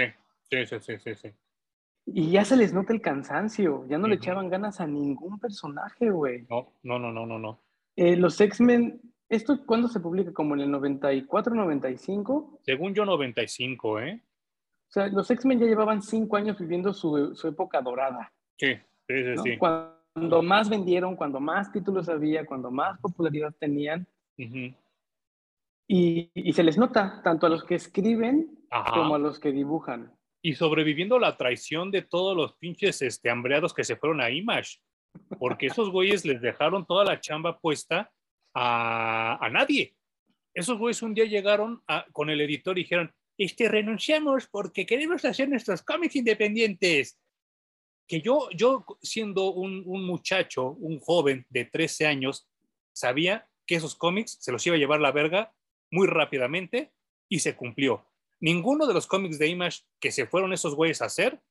sí, sí, sí, sí, Y ya se les nota el cansancio, ya no le echaban ganas a ningún personaje, güey. No, no, no, no, no, no. Eh, los X-Men, ¿esto cuándo se publica? ¿Como en el 94, 95? Según yo, 95, ¿eh? O sea, los X-Men ya llevaban cinco años viviendo su, su época dorada. Sí, sí, sí, sí. Cuando más vendieron, cuando más títulos había, cuando más popularidad tenían. y, y, se les nota, tanto a los que escriben como a los que dibujan. Y sobreviviendo la traición de todos los pinches este, hambreados que se fueron a Image. Porque esos güeyes les dejaron toda la chamba puesta a, a nadie. Esos güeyes un día llegaron con el editor y dijeron, este, renunciamos porque queremos hacer nuestros cómics independientes. Que yo, yo siendo un, un muchacho, un joven de 13 años, sabía que esos cómics se los iba a llevar la verga muy rápidamente y se cumplió. Ninguno de los cómics de Image que se fueron esos güeyes a hacer,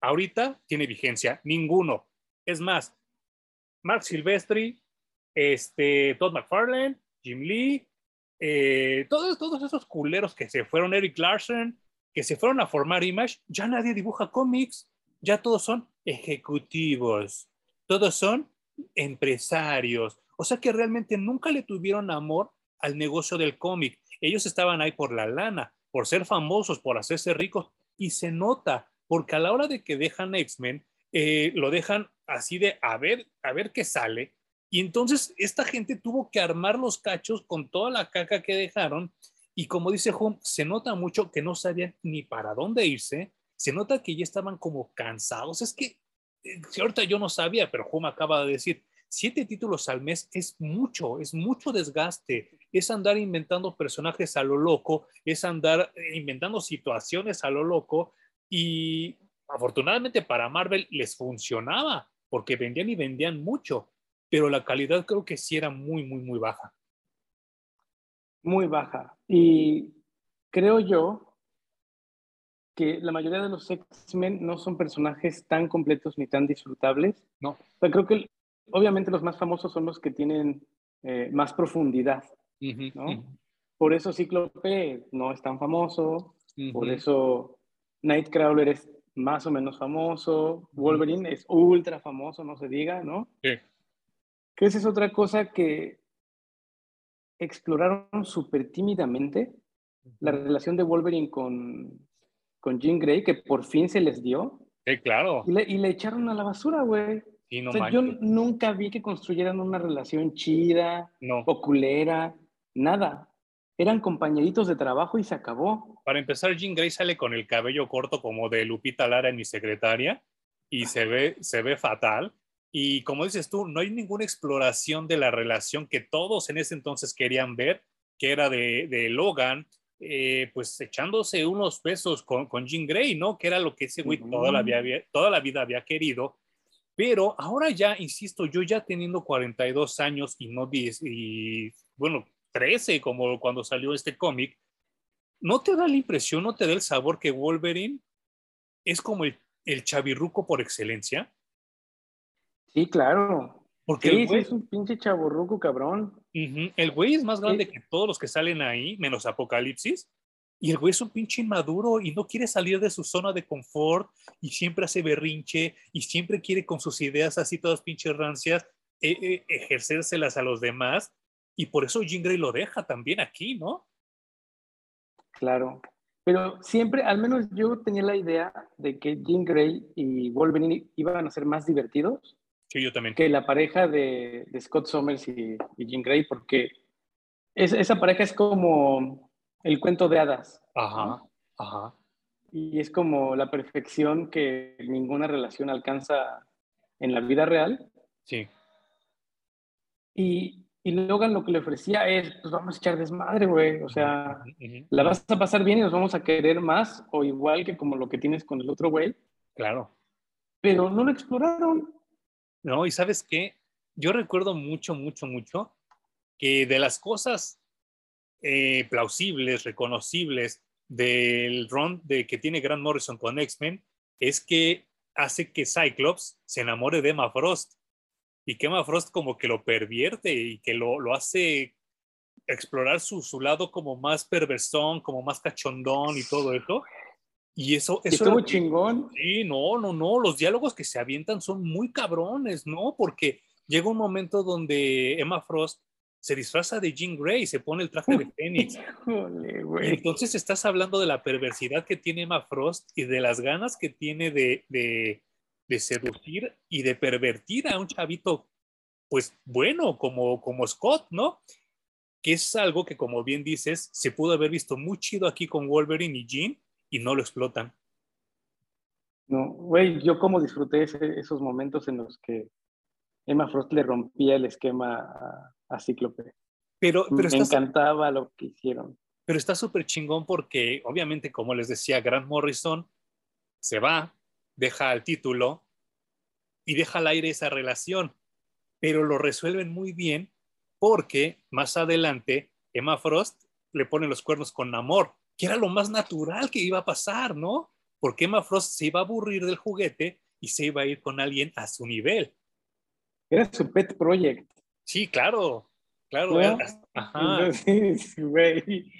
ahorita tiene vigencia. Ninguno. Es más, Mark Silvestri, este, Todd McFarlane, Jim Lee, eh, todos, todos esos culeros que se fueron, Eric Larson, que se fueron a formar Image, ya nadie dibuja cómics, ya todos son ejecutivos, todos son empresarios. O sea que realmente nunca le tuvieron amor al negocio del cómic. Ellos estaban ahí por la lana, por ser famosos, por hacerse ricos, y se nota, porque a la hora de que dejan X-Men, eh, lo dejan así de a ver, a ver qué sale, y entonces esta gente tuvo que armar los cachos con toda la caca que dejaron. Y como dice Hum, se nota mucho que no sabían ni para dónde irse. Se nota que ya estaban como cansados. Es que, eh, ahorita yo no sabía, pero Hum acaba de decir, siete títulos al mes es mucho, es mucho desgaste. Es andar inventando personajes a lo loco, es andar eh, inventando situaciones a lo loco. Y afortunadamente para Marvel les funcionaba, porque vendían y vendían mucho pero la calidad creo que sí era muy, muy, muy baja. Muy baja. Y creo yo que la mayoría de los X-Men no son personajes tan completos ni tan disfrutables. No. Pero creo que obviamente los más famosos son los que tienen eh, más profundidad. ¿no? Por eso Cíclope no es tan famoso, por eso Nightcrawler es más o menos famoso, Wolverine es ultra famoso, no se diga, ¿no? Sí que esa es otra cosa que exploraron súper tímidamente, la relación de Wolverine con, con Jean Grey, que por fin se les dio. Sí, claro. Y le, echaron a la basura, güey. yo nunca vi que construyeran una relación chida no. o culera, nada. Eran compañeritos de trabajo y se acabó. Para empezar, Jean Grey sale con el cabello corto como de Lupita Lara en mi secretaria y se ve, se ve fatal. Y como dices tú, no hay ninguna exploración de la relación que todos en ese entonces querían ver, que era de, de Logan, eh, pues echándose unos pesos con, con Jean Grey, ¿no? Que era lo que ese güey toda, la vida, toda la vida había querido. Pero ahora ya, insisto, yo ya teniendo 42 años y no 10, y bueno, 13 como cuando salió este cómic, ¿no te da la impresión, no te da el sabor que Wolverine es como el, el chavirruco por excelencia? Sí, claro. Porque sí, güey, es un pinche chaburruco, cabrón. El güey es más grande que todos los que salen ahí, menos Apocalipsis. Y el güey es un pinche inmaduro y no quiere salir de su zona de confort y siempre hace berrinche y siempre quiere con sus ideas así todas pinches rancias eh, eh, ejercérselas a los demás. Y por eso Jean Grey lo deja también aquí, ¿no? Claro. Pero siempre, al menos yo tenía la idea de que Jean Grey y Wolverine iban a ser más divertidos yo también. Que la pareja de, Scott Summers y, y, Jean Grey, porque esa pareja es como el cuento de hadas. Ajá, ajá. Y es como la perfección que ninguna relación alcanza en la vida real. Sí. Y, y Logan lo que le ofrecía es, pues vamos a echar desmadre, güey. O sea, la vas a pasar bien y nos vamos a querer más o igual que como lo que tienes con el otro güey. Claro. Pero no lo exploraron. No, y sabes qué, yo recuerdo mucho, mucho, mucho que de las cosas eh, plausibles, reconocibles del run de que tiene Grant Morrison con X-Men es que hace que Cyclops se enamore de Emma Frost y que Emma Frost como que lo pervierte y que lo, lo hace explorar su, su, lado como más perversón, como más cachondón y todo eso. Y eso, eso estuvo chingón. Sí, no, no, no. Los diálogos que se avientan son muy cabrones, ¿no? Porque llega un momento donde Emma Frost se disfraza de Jean Grey, se pone el traje de Fénix. entonces estás hablando de la perversidad que tiene Emma Frost y de las ganas que tiene de, de, de seducir y de pervertir a un chavito, pues bueno, como, como Scott, ¿no? Que es algo que, como bien dices, se pudo haber visto muy chido aquí con Wolverine y Jean, y no lo explotan. No, güey, yo como disfruté esos momentos en los que Emma Frost le rompía el esquema a, Cíclope. Pero, pero Me encantaba lo que hicieron. Pero está súper chingón porque, obviamente, como les decía, Grant Morrison se va, deja el título y deja al aire esa relación, pero lo resuelven muy bien porque más adelante Emma Frost le pone los cuernos con Namor que era lo más natural que iba a pasar, ¿no? Porque Emma Frost se iba a aburrir del juguete y se iba a ir con alguien a su nivel. Era su pet project. Sí, claro, claro. Ajá. Sí, güey.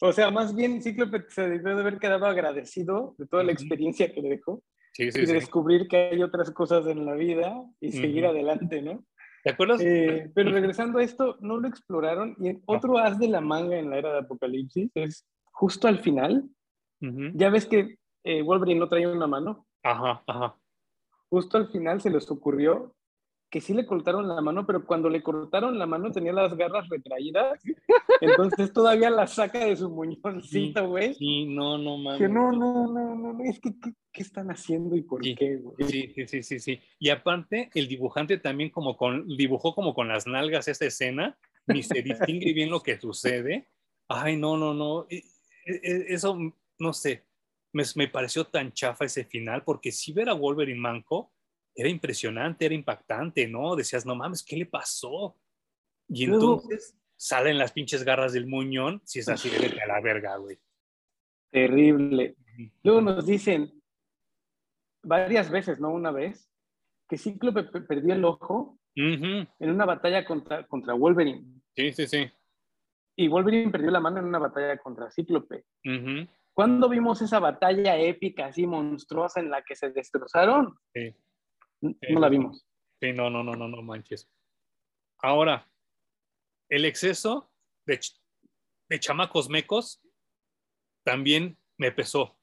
O sea, más bien Cíclope se debió de haber quedado agradecido de toda la experiencia que le dejó. Sí, sí, y de descubrir que hay otras cosas en la vida y seguir adelante, ¿no? ¿Te acuerdas? Eh, pero regresando a esto, no lo exploraron. Y otro as de la manga en la era de Apocalipsis es justo al final, ya ves que eh, Wolverine no traía una mano. Ajá, ajá. Justo al final se les ocurrió que sí le cortaron la mano, pero cuando le cortaron la mano tenía las garras retraídas, entonces todavía la saca de su muñoncito, güey. Sí, no, no mames. Que no, no, no, no, es que ¿qué, están haciendo y por qué, güey? Sí, sí, sí, sí, sí. Y aparte, el dibujante también como con, dibujó como con las nalgas esta escena, ni se distingue bien lo que sucede. Ay, no, no, no. E, e, eso, no sé, me, pareció tan chafa ese final, porque si ver a Wolverine manco era impresionante, era impactante, ¿no? Decías, no mames, ¿qué le pasó? Y entonces salen las pinches garras del muñón, si es así, de a la verga, güey. Terrible. Luego nos dicen varias veces, no una vez, que Cíclope perdió el ojo en una batalla contra, contra Wolverine. Sí, sí, sí y Wolverine perdió la mano en una batalla contra Cíclope. ¿Cuándo vimos esa batalla épica, así monstruosa, en la que se destrozaron? Sí. No la vimos. Sí, no, no, no, no, no manches. Ahora, el exceso de, de chamacos mecos también me pesó.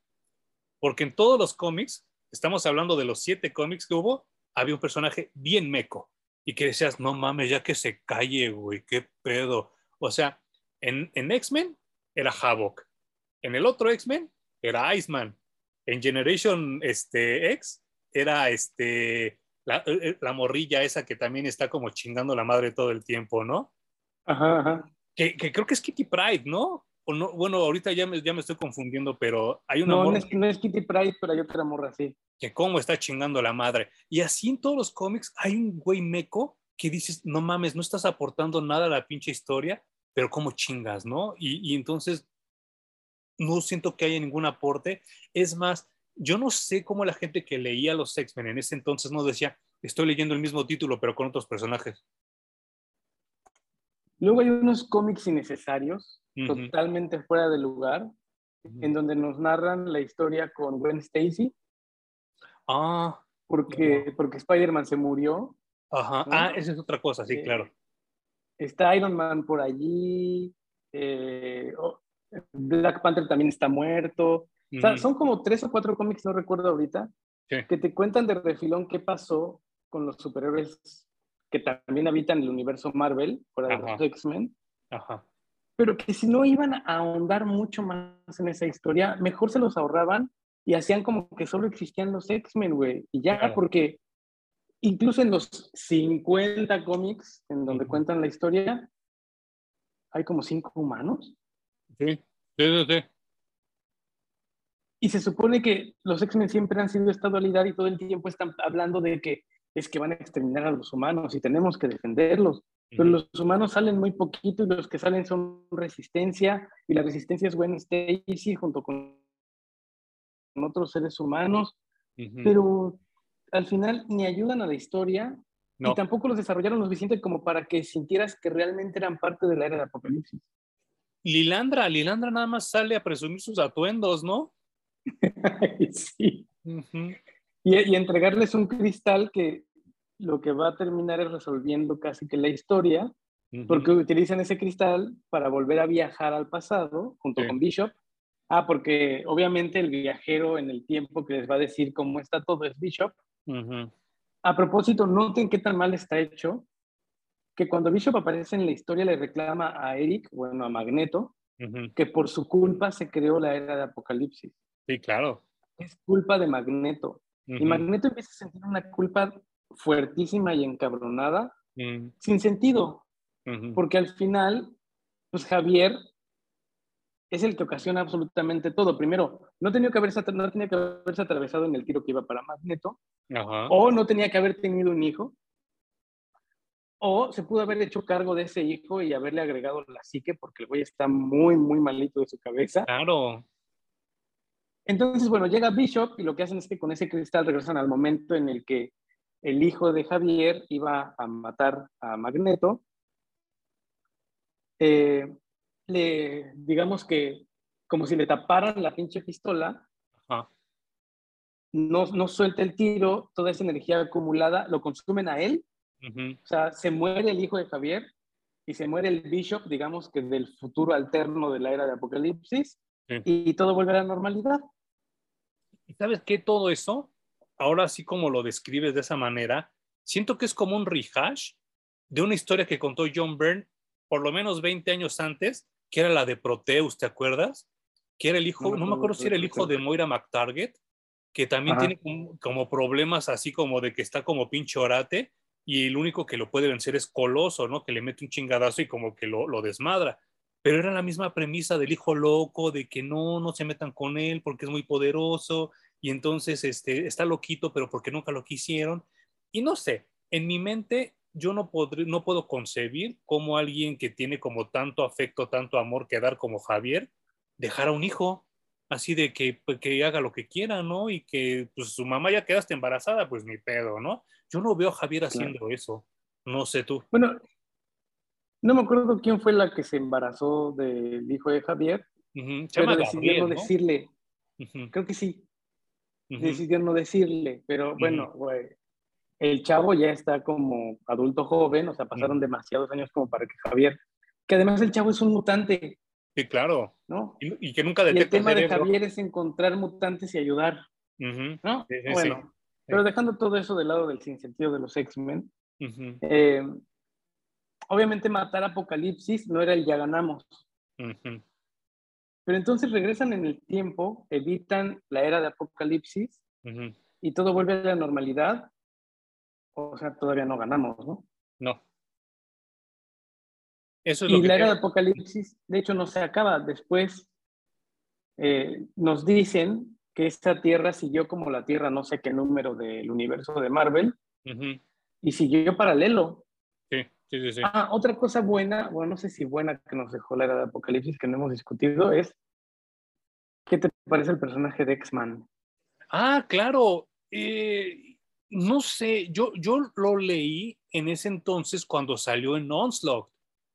Porque en todos los cómics, estamos hablando de los siete cómics que hubo, había un personaje bien meco. Y que decías, no mames, ya que se calle, güey, qué pedo. O sea, en, X-Men era Havoc. En el otro X-Men era Iceman. En Generation este, X era este, la, eh, eh, la, morrilla esa que también está como chingando la madre todo el tiempo, ¿no? Ajá, ajá. Que, que creo que es Kitty Pride, ¿no? O no bueno, ahorita ya me, ya me estoy confundiendo, pero hay una no, morra no es, no es Kitty Pride, pero hay otra morra, sí. que cómo está chingando la madre. Y así en todos los cómics hay un güey meco que dices, no mames, no estás aportando nada a la pinche historia, pero cómo chingas, ¿no? Y, y entonces no siento que haya ningún aporte. Es más, yo no sé cómo la gente que leía los X-Men en ese entonces no decía, estoy leyendo el mismo título, pero con otros personajes. Luego hay unos cómics innecesarios, totalmente fuera de lugar, en donde nos narran la historia con Gwen Stacy, Ah, porque, porque Spider-Man se murió. ajá. ¿No? Ah, esa es otra cosa, sí, Eh, claro. Está Iron Man por allí. eh, oh, Black Panther también está muerto. O sea, son como tres o cuatro cómics, no recuerdo ahorita, Sí. que te cuentan de refilón qué pasó con los superhéroes que también habitan el universo Marvel, de Ajá. los X-Men, Ajá. pero que si no iban a ahondar mucho más en esa historia, mejor se los ahorraban y hacían como que solo existían los X-Men, güey. Y ya, Claro. porque incluso en los 50 cómics en donde cuentan la historia, hay como cinco humanos. Sí, sí, sí. sí. Y se supone que los X-Men siempre han sido esta dualidad y todo el tiempo están hablando de que es que van a exterminar a los humanos y tenemos que defenderlos. Pero los humanos salen muy poquito y los que salen son resistencia y la resistencia es Gwen Stacy junto con otros seres humanos, pero al final ni ayudan a la historia No. y tampoco los desarrollaron lo suficiente como para que sintieras que realmente eran parte de la era de Apocalipsis. Lilandra, Lilandra nada más sale a presumir sus atuendos, ¿no? sí. Y, y entregarles un cristal que lo que va a terminar es resolviendo casi que la historia, porque utilizan ese cristal para volver a viajar al pasado junto Sí. con Bishop. Ah, porque obviamente el viajero en el tiempo que les va a decir cómo está todo es Bishop. A propósito, noten qué tan mal está hecho, que cuando Bishop aparece en la historia le reclama a Eric, bueno, a Magneto, que por su culpa se creó la era de Apocalipsis. Sí, claro. Es culpa de Magneto. Y. Magneto empieza a sentir una culpa fuertísima y encabronada, Mm, sin sentido, porque al final, pues Javier es el que ocasiona absolutamente todo. Primero, no tenía que haberse, no tenía que haberse atravesado en el tiro que iba para Magneto, Ajá. o no tenía que haber tenido un hijo, o se pudo haber hecho cargo de ese hijo y haberle agregado la psique, porque el güey está muy, muy malito de su cabeza. Claro. Entonces, bueno, llega Bishop y lo que hacen es que con ese cristal regresan al momento en el que el hijo de Javier iba a matar a Magneto. Eh, le, digamos que como si le taparan la pinche pistola, Ajá. no, no suelta el tiro, toda esa energía acumulada lo consumen a él, Ujú. o sea, se muere el hijo de Javier y se muere el Bishop, digamos que del futuro alterno de la era de Apocalipsis, Sí. y todo vuelve a la normalidad. ¿Y sabes qué? Todo eso, ahora sí como lo describes de esa manera, siento que es como un rehash de una historia que contó John Byrne por lo menos 20 años antes, que era la de Proteus, ¿te acuerdas? Que era el hijo, No me no me acuerdo si era el hijo de. Moira McTarget, que también Ajá. tiene como, como problemas así como de que está como pinche orate y el único que lo puede vencer es Coloso, ¿no? Que le mete un chingadazo y como que lo, lo desmadra. Pero era la misma premisa del hijo loco, de que no, no se metan con él porque es muy poderoso y entonces este, está loquito, pero porque nunca lo quisieron. Y no sé, en mi mente yo no, podré, no puedo concebir cómo alguien que tiene como tanto afecto, tanto amor que dar como Javier, dejar a un hijo así de que, pues, que haga lo que quiera, ¿no? Y que pues su mamá ya quedaste embarazada, pues ni pedo, ¿no? Yo no veo a Javier haciendo eso. No sé tú. Bueno, no me acuerdo quién fue la que se embarazó del hijo de Javier, Ujú, Se pero Gabriel, no ¿no? decirle. Creo que sí, ujú. decidió no decirle, pero bueno, güey, el chavo ya está como adulto joven, o sea, pasaron demasiados años como para que Javier, que además el chavo es un mutante, Sí, claro. ¿no? Y, y que nunca Y el detecta tema de. Javier es encontrar mutantes y ayudar, ¿no? Sí, sí, bueno, sí. pero dejando todo eso del lado del sinsentido de los X-Men, eh, obviamente matar Apocalipsis no era el ya ganamos. Pero entonces regresan en el tiempo, evitan la era de Apocalipsis y todo vuelve a la normalidad. O sea, todavía no ganamos, ¿no? No. Eso es lo y que la era de Apocalipsis, de hecho, no se acaba. Después eh, nos dicen que esta Tierra siguió como la Tierra, no sé qué número del universo de Marvel, y siguió paralelo. Sí, sí, sí, sí. Ah, otra cosa buena, bueno, no sé si buena que nos dejó la era de Apocalipsis que no hemos discutido es, ¿qué te parece el personaje de X-Man? Ah, claro. Eh, no sé, yo, yo lo leí en ese entonces cuando salió en Onslaught,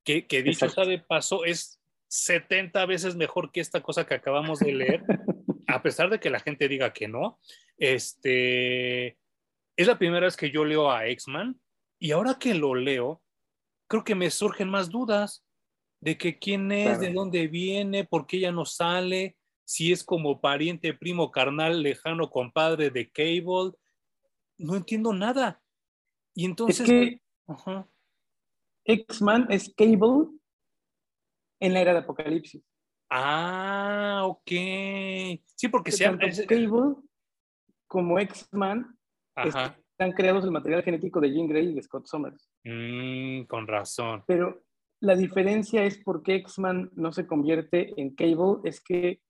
que, que dicho sea de paso, es 70 veces mejor que esta cosa que acabamos de leer, a pesar de que la gente diga que no. Este, es la primera vez que yo leo a X-Man y ahora que lo leo, creo que me surgen más dudas de que quién es, Claro. de dónde viene, por qué ya no sale, si es como pariente, primo, carnal, lejano, compadre de Cable. No entiendo nada. Y Es entonces, que ajá, X-Man es Cable en la era de Apocalipsis. ah, ok. Sí, porque se Tanto llama, Cable como X-Man están creados el material genético de Jean Grey y de Scott Summers. Mm, con razón. Pero la diferencia es por qué X-Man no se convierte en Cable, es que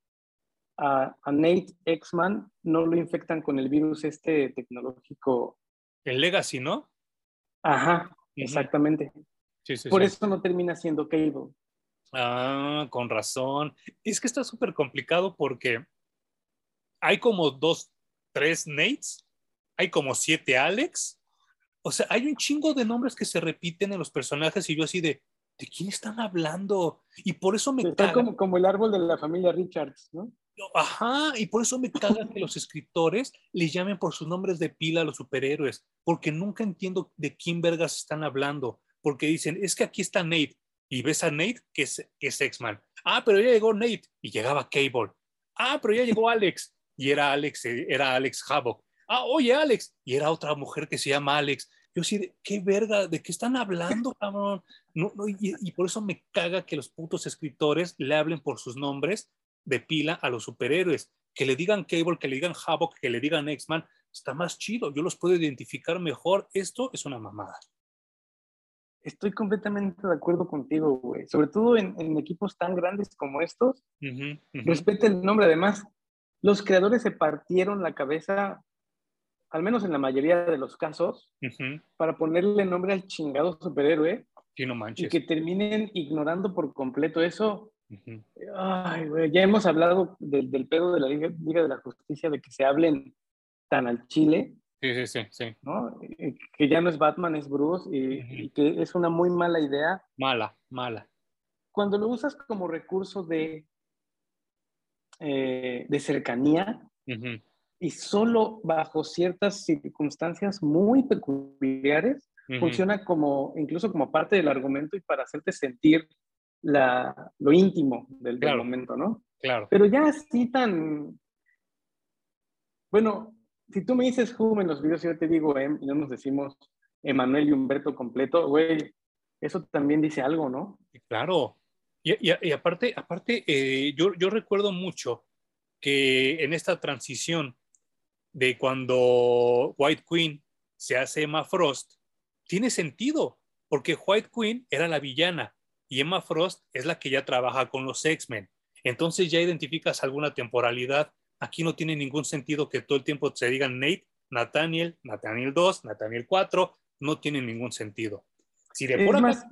a, a Nate X-Man no lo infectan con el virus este tecnológico. El Legacy, ¿no? Ajá, exactamente. Sí, sí, Por sí. eso no termina siendo Cable. Ah, con razón. Es que está súper complicado porque hay como dos, tres Nates, hay como siete Alex. O sea, hay un chingo de nombres que se repiten en los personajes y yo así de, ¿de quién están hablando? Y por eso me Está caga. como, como el árbol de la familia Richards, ¿no? Ajá, y por eso me caga que los escritores le llamen por sus nombres de pila a los superhéroes, porque nunca entiendo de quién vergas están hablando, porque dicen, es que aquí está Nate, y ves a Nate, que es, que es X-Man. Ah, pero ya llegó Nate, y llegaba Cable. Ah, pero ya llegó Alex, y era Alex, eh, era Alex Havoc. Ah, oye, Alex, y era otra mujer que se llama Alex. Yo sí, ¿qué verga? ¿De qué están hablando, cabrón? No, no, y, y por eso me caga que los putos escritores le hablen por sus nombres de pila a los superhéroes. Que le digan Cable, que le digan Havoc, que le digan X-Man, está más chido. Yo los puedo identificar mejor. Esto es una mamada. Estoy completamente de acuerdo contigo, güey. Sobre todo en, en equipos tan grandes como estos. Ujú. Respeta el nombre. Además, los creadores se partieron la cabeza, al menos en la mayoría de los casos, para ponerle nombre al chingado superhéroe Sí, no y manches. que terminen ignorando por completo eso. Ay, güey, ya hemos hablado del, del pedo de la Liga, Liga de la Justicia, de que se hablen tan al chile, Sí, sí, sí, sí. ¿no? Eh, Que ya no es Batman, es Bruce, y, que es una muy mala idea. Mala, mala. Cuando lo usas como recurso de, eh, de cercanía Ujú. y solo bajo ciertas circunstancias muy peculiares, funciona como, incluso como parte del argumento y para hacerte sentir la, lo íntimo del, momento, ¿no? Claro. Pero ya así tan... Bueno, si tú me dices Who en los videos yo te digo Em y no nos decimos Emanuel y Humberto completo, güey, eso también dice algo, ¿no? Claro. Y, y- y aparte, aparte eh, yo, yo recuerdo mucho que en esta transición de cuando White Queen se hace Emma Frost, tiene sentido, porque White Queen era la villana y Emma Frost es la que ya trabaja con los X-Men. Entonces ya identificas alguna temporalidad. Aquí no tiene ningún sentido que todo el tiempo se digan Nate, Nathaniel, Nathaniel 2, Nathaniel 4, no tiene ningún sentido. Si de pura más,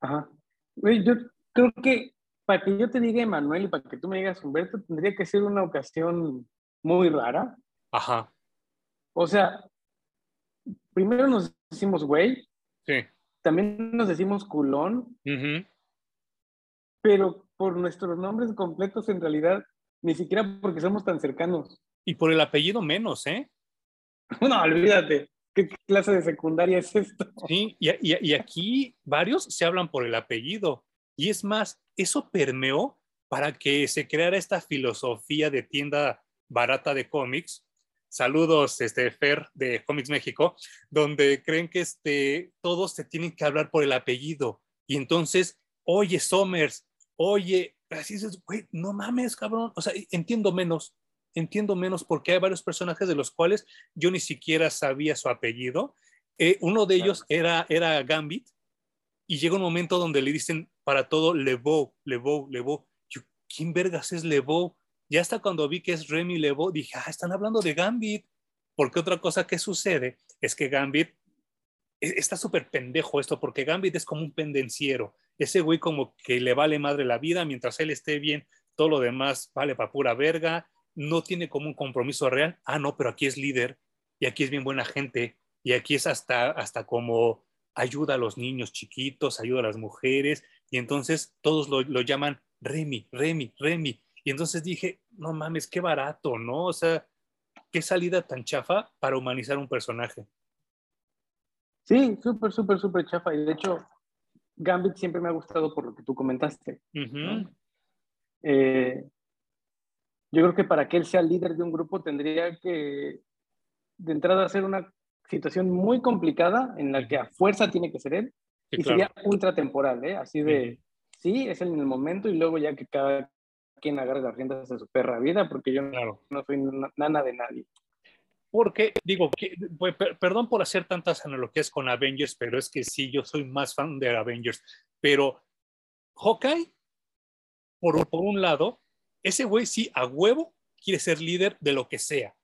ajá. Güey, yo creo que para que yo te diga Emanuel y para que tú me digas Humberto, tendría que ser una ocasión muy rara. Ajá, O sea, primero nos decimos güey, sí. También nos decimos culón, Ujú. pero por nuestros nombres completos en realidad, ni siquiera porque somos tan cercanos. Y por el apellido menos, ¿eh? No, olvídate. ¿Qué clase de secundaria es esto? Sí, y, y- y aquí varios se hablan por el apellido. Y es más, eso permeó para que se creara esta filosofía de tienda barata de cómics. Saludos, este, Fer de Comics México, donde creen que este, todos se tienen que hablar por el apellido. Y entonces, oye, Somers, oye, así dices, güey, no mames, cabrón. O sea, entiendo menos, entiendo menos porque hay varios personajes de los cuales yo ni siquiera sabía su apellido Eh, uno de ellos era, era Gambit y llega un momento donde le dicen para todo Lebeau, Lebeau. Yo, ¿quién vergas es Lebeau? Ya hasta cuando vi que es Remy Lebeau, dije, ah, están hablando de Gambit. Porque otra cosa que sucede es que Gambit e, está súper pendejo esto, porque Gambit es como un pendenciero. Ese güey como que le vale madre la vida, mientras él esté bien, todo lo demás vale para pura verga, no tiene como un compromiso real. Ah, no, pero aquí es líder y aquí es bien buena gente y aquí es hasta, hasta como ayuda a los niños chiquitos, ayuda a las mujeres y entonces todos lo, lo llaman Remy, Remy, Remy. Y entonces dije, no mames, qué barato, ¿no? O sea, qué salida tan chafa para humanizar un personaje. Sí, súper, súper, súper chafa. Y de hecho, Gambit siempre me ha gustado por lo que tú comentaste. Eh, yo creo que para que él sea líder de un grupo tendría que, de entrada, hacer una situación muy complicada en la que a fuerza tiene que ser él. y sería ultra temporal, ¿eh? Así de, sí, es en el momento y luego ya que cada quien agarre las riendas de su perra vida, porque yo no soy nana de nadie. Porque, digo, pues, perdón por hacer tantas analogías con Avengers, pero es que sí, yo soy más fan de Avengers. Pero Hawkeye, por, por un lado, ese güey sí a huevo quiere ser líder de lo que sea.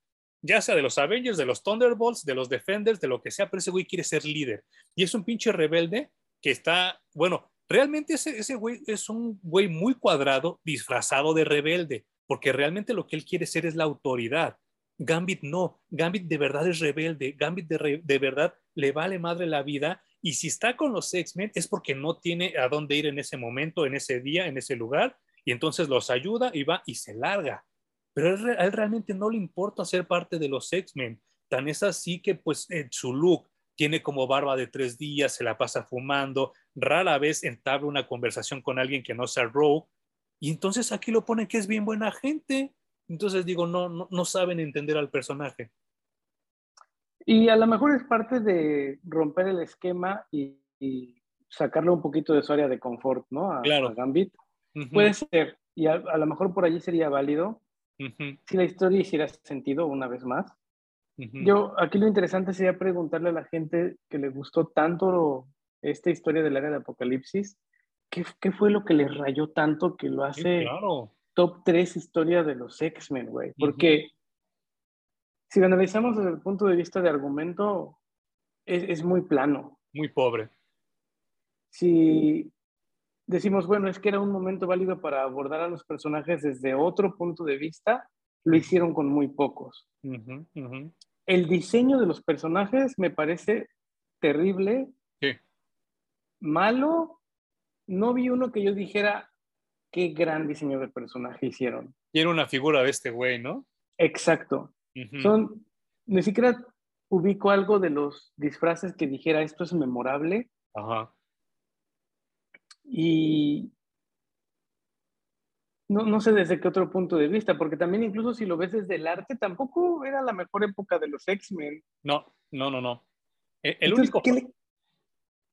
Ya sea de los Avengers, de los Thunderbolts, de los Defenders, de lo que sea, pero ese güey quiere ser líder. Y es un pinche rebelde que está, bueno, realmente ese, ese güey es un güey muy cuadrado, disfrazado de rebelde, porque realmente lo que él quiere ser es la autoridad. Gambit no, Gambit de verdad es rebelde, Gambit de, verdad le vale madre la vida y si está con los X-Men es porque no tiene a dónde ir en ese momento, en ese día, en ese lugar y entonces los ayuda y va y se larga. Pero a él, realmente no le importa ser parte de los X-Men. Tan es así que pues en su look tiene como barba de tres días, se la pasa fumando, rara vez entabla una conversación con alguien que no sea Rogue. Y entonces aquí lo pone que es bien buena gente. Entonces digo, no, no, saben entender al personaje. Y a lo mejor es parte de romper el esquema y, sacarle un poquito de su área de confort, ¿no? A, claro. Gambit. Puede ser, y a, lo mejor por allí sería válido si la historia hiciera sentido una vez más. Yo, aquí lo interesante sería preguntarle a la gente que le gustó tanto esta historia del área de Apocalipsis, ¿qué, ¿qué, fue lo que les rayó tanto que lo hace claro top 3 historia de los X-Men, güey. Porque si lo analizamos desde el punto de vista de argumento, es, muy plano. Muy pobre. Si decimos, bueno, es que era un momento válido para abordar a los personajes desde otro punto de vista, lo hicieron con muy pocos. El diseño de los personajes me parece terrible, malo. No vi uno que yo dijera, qué gran diseño de personaje hicieron. Y era una figura de este güey, ¿no? Exacto. Son, ni siquiera ubico algo de los disfraces que dijera esto es memorable. Ajá. Y no, no, sé desde qué otro punto de vista, porque también incluso si lo ves desde el arte, tampoco era la mejor época de los X-Men. No, no, no, no. E, el, único...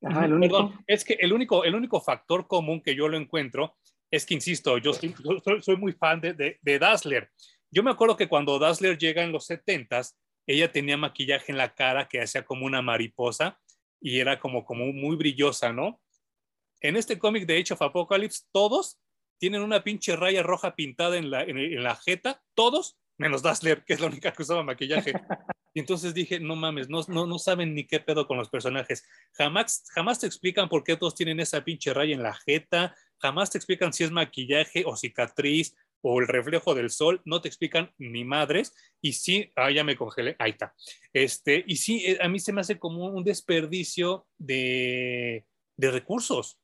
Ajá, el único... Perdón, es que el único, el único factor común que yo lo encuentro es que, insisto, yo soy, soy, muy fan de, de, Dazzler. Yo me acuerdo que cuando Dazzler llega en los 70s, ella tenía maquillaje en la cara que hacía como una mariposa y era como, como muy brillosa, ¿no? En este cómic de Age of Apocalypse, todos tienen una pinche raya roja pintada en la, en, la jeta, todos, menos Dazzler, que es la única que usaba maquillaje. Y entonces dije, no mames, no, no, no saben ni qué pedo con los personajes. Jamás, jamás te explican por qué todos tienen esa pinche raya en la jeta, jamás te explican si es maquillaje o cicatriz o el reflejo del sol, no te explican ni madres. Y sí, ah, ya me congelé, ahí está. Este, y sí, eh, a mí se me hace como un desperdicio de, de recursos,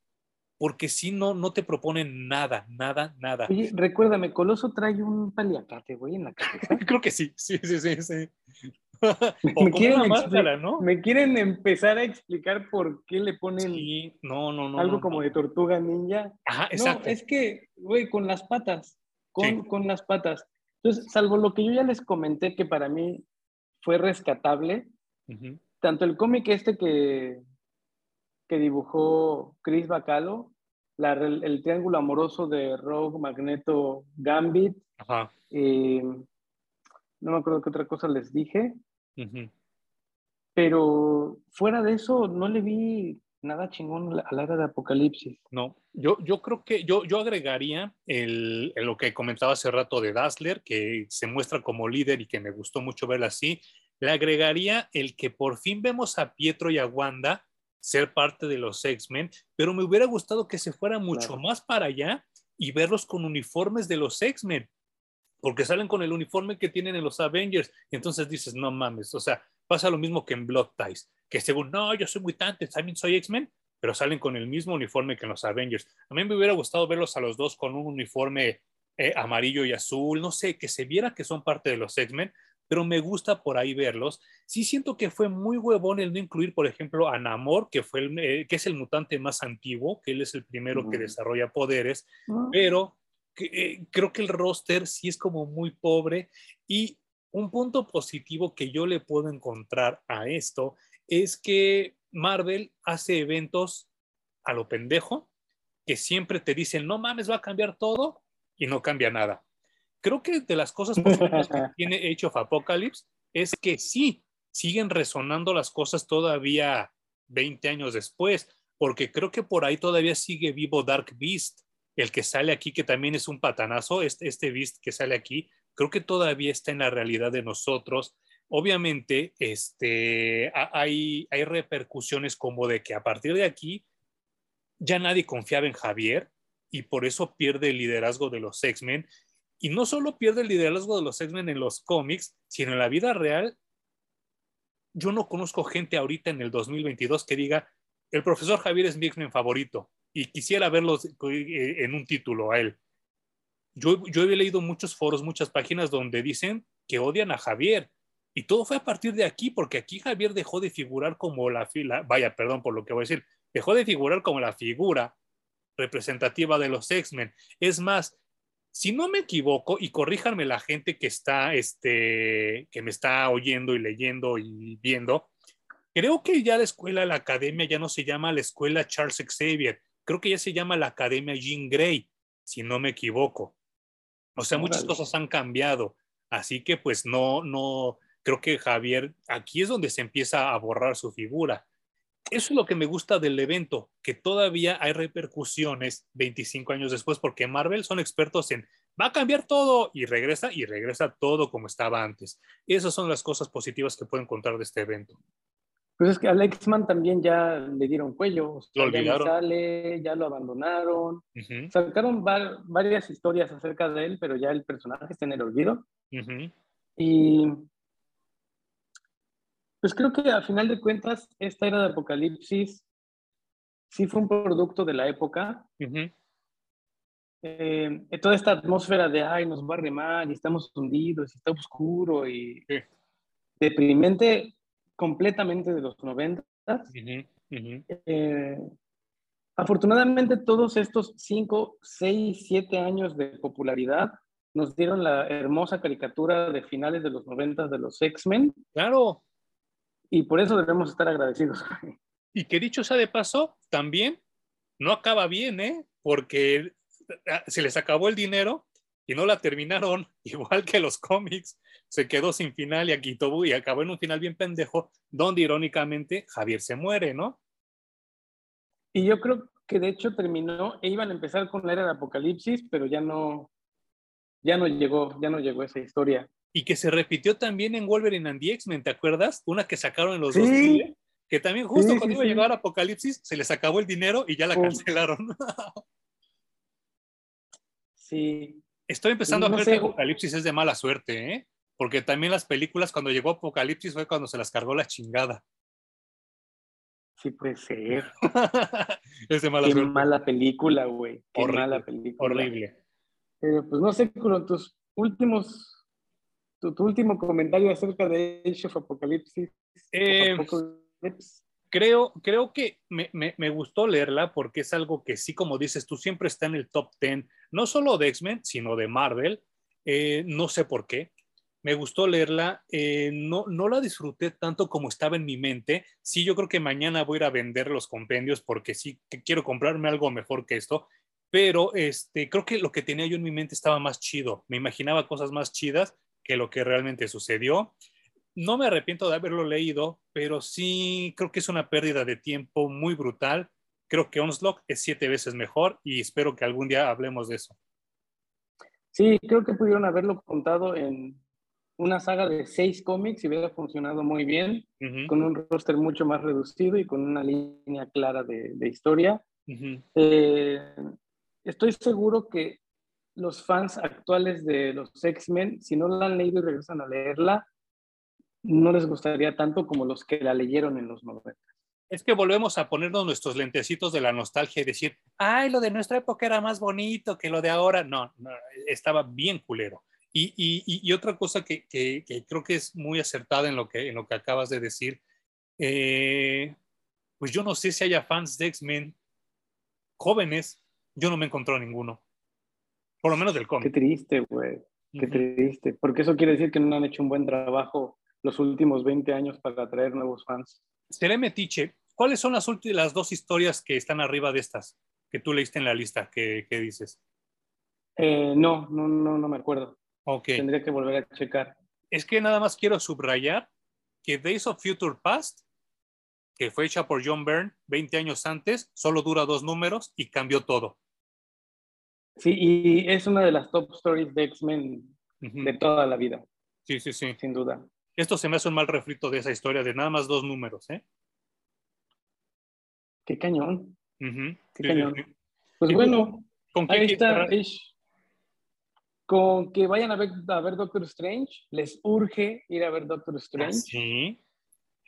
porque si no, no te proponen nada, nada, nada. Oye, recuérdame, Coloso trae un paliacate, güey, en la cabeza. Creo que sí, sí, sí, sí, sí. me, quieren ¿no? me quieren empezar a explicar por qué le ponen no, no, no, algo como de tortuga ninja. Ajá, exacto. No, es que, güey, con las patas, con, con las patas. Entonces, salvo lo que yo ya les comenté que para mí fue rescatable, tanto el cómic este que, que dibujó Chris Bacalo, la, el, triángulo amoroso de Rogue, Magneto, Gambit, Ajá. Eh, no me acuerdo qué otra cosa les dije. Pero fuera de eso, no le vi nada chingón a la era de Apocalipsis. No, yo, yo creo que yo, yo agregaría el, lo que comentaba hace rato de Dazzler, que se muestra como líder y que me gustó mucho verla así. Le agregaría el que por fin vemos a Pietro y a Wanda ser parte de los X-Men, pero me hubiera gustado que se fuera mucho más para allá y verlos con uniformes de los X-Men, porque salen con el uniforme que tienen en los Avengers. Y entonces dices, no mames, o sea, pasa lo mismo que en Blood Ties, que según, no, yo soy mutante, también soy X-Men, pero salen con el mismo uniforme que en los Avengers. A mí me hubiera gustado verlos a los dos con un uniforme eh, amarillo y azul, no sé, que se viera que son parte de los X-Men, pero me gusta por ahí verlos. Sí siento que fue muy huevón el no incluir, por ejemplo, a Namor, que, fue el, eh, que es el mutante más antiguo, que él es el primero que desarrolla poderes, pero eh, creo que el roster sí es como muy pobre. Y un punto positivo que yo le puedo encontrar a esto es que Marvel hace eventos a lo pendejo, que siempre te dicen, no mames, va a cambiar todo y no cambia nada creo que de las cosas positivas que tiene Age of Apocalypse es que sí, siguen resonando las cosas todavía 20 años después, porque creo que por ahí todavía sigue vivo Dark Beast, el que sale aquí, que también es un patanazo, este, este Beast que sale aquí, creo que todavía está en la realidad de nosotros. Obviamente, este, hay, hay repercusiones como de que a partir de aquí ya nadie confiaba en Javier y por eso pierde el liderazgo de los X-Men y no solo pierde el liderazgo de los X-Men en los cómics, sino en la vida real. Yo no conozco gente ahorita en el 2022 que diga, el profesor Javier es mi X-Men favorito y quisiera verlo eh, en un título a él. Yo, yo he leído muchos foros, muchas páginas donde dicen que odian a Javier. Y todo fue a partir de aquí, porque aquí Javier dejó de figurar como la fila, vaya, perdón por lo que voy a decir, dejó de figurar como la figura representativa de los X-Men. Es más, si no me equivoco, y corríjanme la gente que está, este, que me está oyendo y leyendo y viendo, creo que ya la escuela, la academia ya no se llama la escuela Charles Xavier, creo que ya se llama la academia Jean Grey, si no me equivoco. O sea, muchas cosas han cambiado, así que pues no, no, creo que Javier, aquí es donde se empieza a borrar su figura eso es lo que me gusta del evento, que todavía hay repercusiones 25 años después, porque Marvel son expertos en va a cambiar todo y regresa y regresa todo como estaba antes. Esas son las cosas positivas que pueden contar de este evento. Pues es que a Lexman también ya le dieron cuello, lo olvidaron. Ya, sale, ya lo abandonaron, sacaron varias historias acerca de él, pero ya el personaje está en el olvido. Y pues creo que a final de cuentas, esta era de Apocalipsis sí fue un producto de la época. Eh, toda esta atmósfera de, ay, nos va a remar y estamos hundidos y está oscuro y deprimente completamente de los noventas. Eh, afortunadamente todos estos cinco, seis, siete años de popularidad nos dieron la hermosa caricatura de finales de los noventas de los X-Men. Claro. Y por eso debemos estar agradecidos. Y que dicho sea de paso, también no acaba bien, ¿eh? Porque ah, se les acabó el dinero y no la terminaron, igual que los cómics. Se quedó sin final y aquí todo y acabó en un final bien pendejo, donde irónicamente Javier se muere, ¿no? Y yo creo que de hecho terminó, e iban a empezar con la era de Apocalipsis, pero ya no, ya no llegó, ya no llegó esa historia y que se repitió también en Wolverine and the X-Men, ¿te acuerdas? Una que sacaron en los dos que también justo cuando iba a llegar Apocalipsis se les acabó el dinero y ya la cancelaron. sí. Estoy empezando a ver que Apocalipsis es de mala suerte, ¿eh? Porque también las películas cuando llegó Apocalipsis fue cuando se las cargó la chingada. Sí puede ser. es de mala Qué suerte. mala película, güey. Qué horrible, mala película. Horrible. Pero pues no sé, con tus últimos tu, último comentario acerca de Age of Apocalipsis. Eh, creo, creo que me, me, gustó leerla porque es algo que sí, como dices tú, siempre está en el top 10, no solo de X-Men, sino de Marvel. Eh, no sé por qué. Me gustó leerla, eh, no, no la disfruté tanto como estaba en mi mente. Sí, yo creo que mañana voy a ir a vender los compendios porque sí quiero comprarme algo mejor que esto pero este, creo que lo que tenía yo en mi mente estaba más chido. Me imaginaba cosas más chidas que lo que realmente sucedió. no me arrepiento de haberlo leído, pero sí creo que es una pérdida de tiempo muy brutal. Creo que Onslaught es siete veces mejor y espero que algún día hablemos de eso. Sí, creo que pudieron haberlo contado en una saga de seis cómics y hubiera funcionado muy bien, con un roster mucho más reducido y con una línea clara de, historia. Eh, estoy seguro que los fans actuales de los X-Men, si no la han leído y regresan a leerla, no les gustaría tanto como los que la leyeron en los 90. Es que volvemos a ponernos nuestros lentecitos de la nostalgia y decir, ay, lo de nuestra época era más bonito que lo de ahora. No, estaba bien culero. Y, y, otra cosa que, que, creo que es muy acertada en lo que, en lo que acabas de decir, eh, pues yo no sé si haya fans de X-Men jóvenes, yo no me encontré ninguno. Por lo menos del cómic. Qué triste, güey. Qué triste. Porque eso quiere decir que no han hecho un buen trabajo los últimos 20 años para atraer nuevos fans. Seré metiche. ¿Cuáles son las, últimas, las dos historias que están arriba de estas que tú leíste en la lista? ¿Qué, dices? Eh, no, no, no, no me acuerdo. Ok. Tendría que volver a checar. Es que nada más quiero subrayar que Days of Future Past, que fue hecha por John Byrne 20 años antes, solo dura dos números y cambió todo. Sí, y es una de las top stories de X-Men de toda la vida. Sí, sí, sí. Sin duda. Esto se me hace un mal refrito de esa historia de nada más dos números, ¿eh? Qué cañón. Qué cañón. Pues bueno, ¿con ahí está. Con que vayan a ver, a ver Doctor Strange, les urge ir a ver Doctor Strange. sí.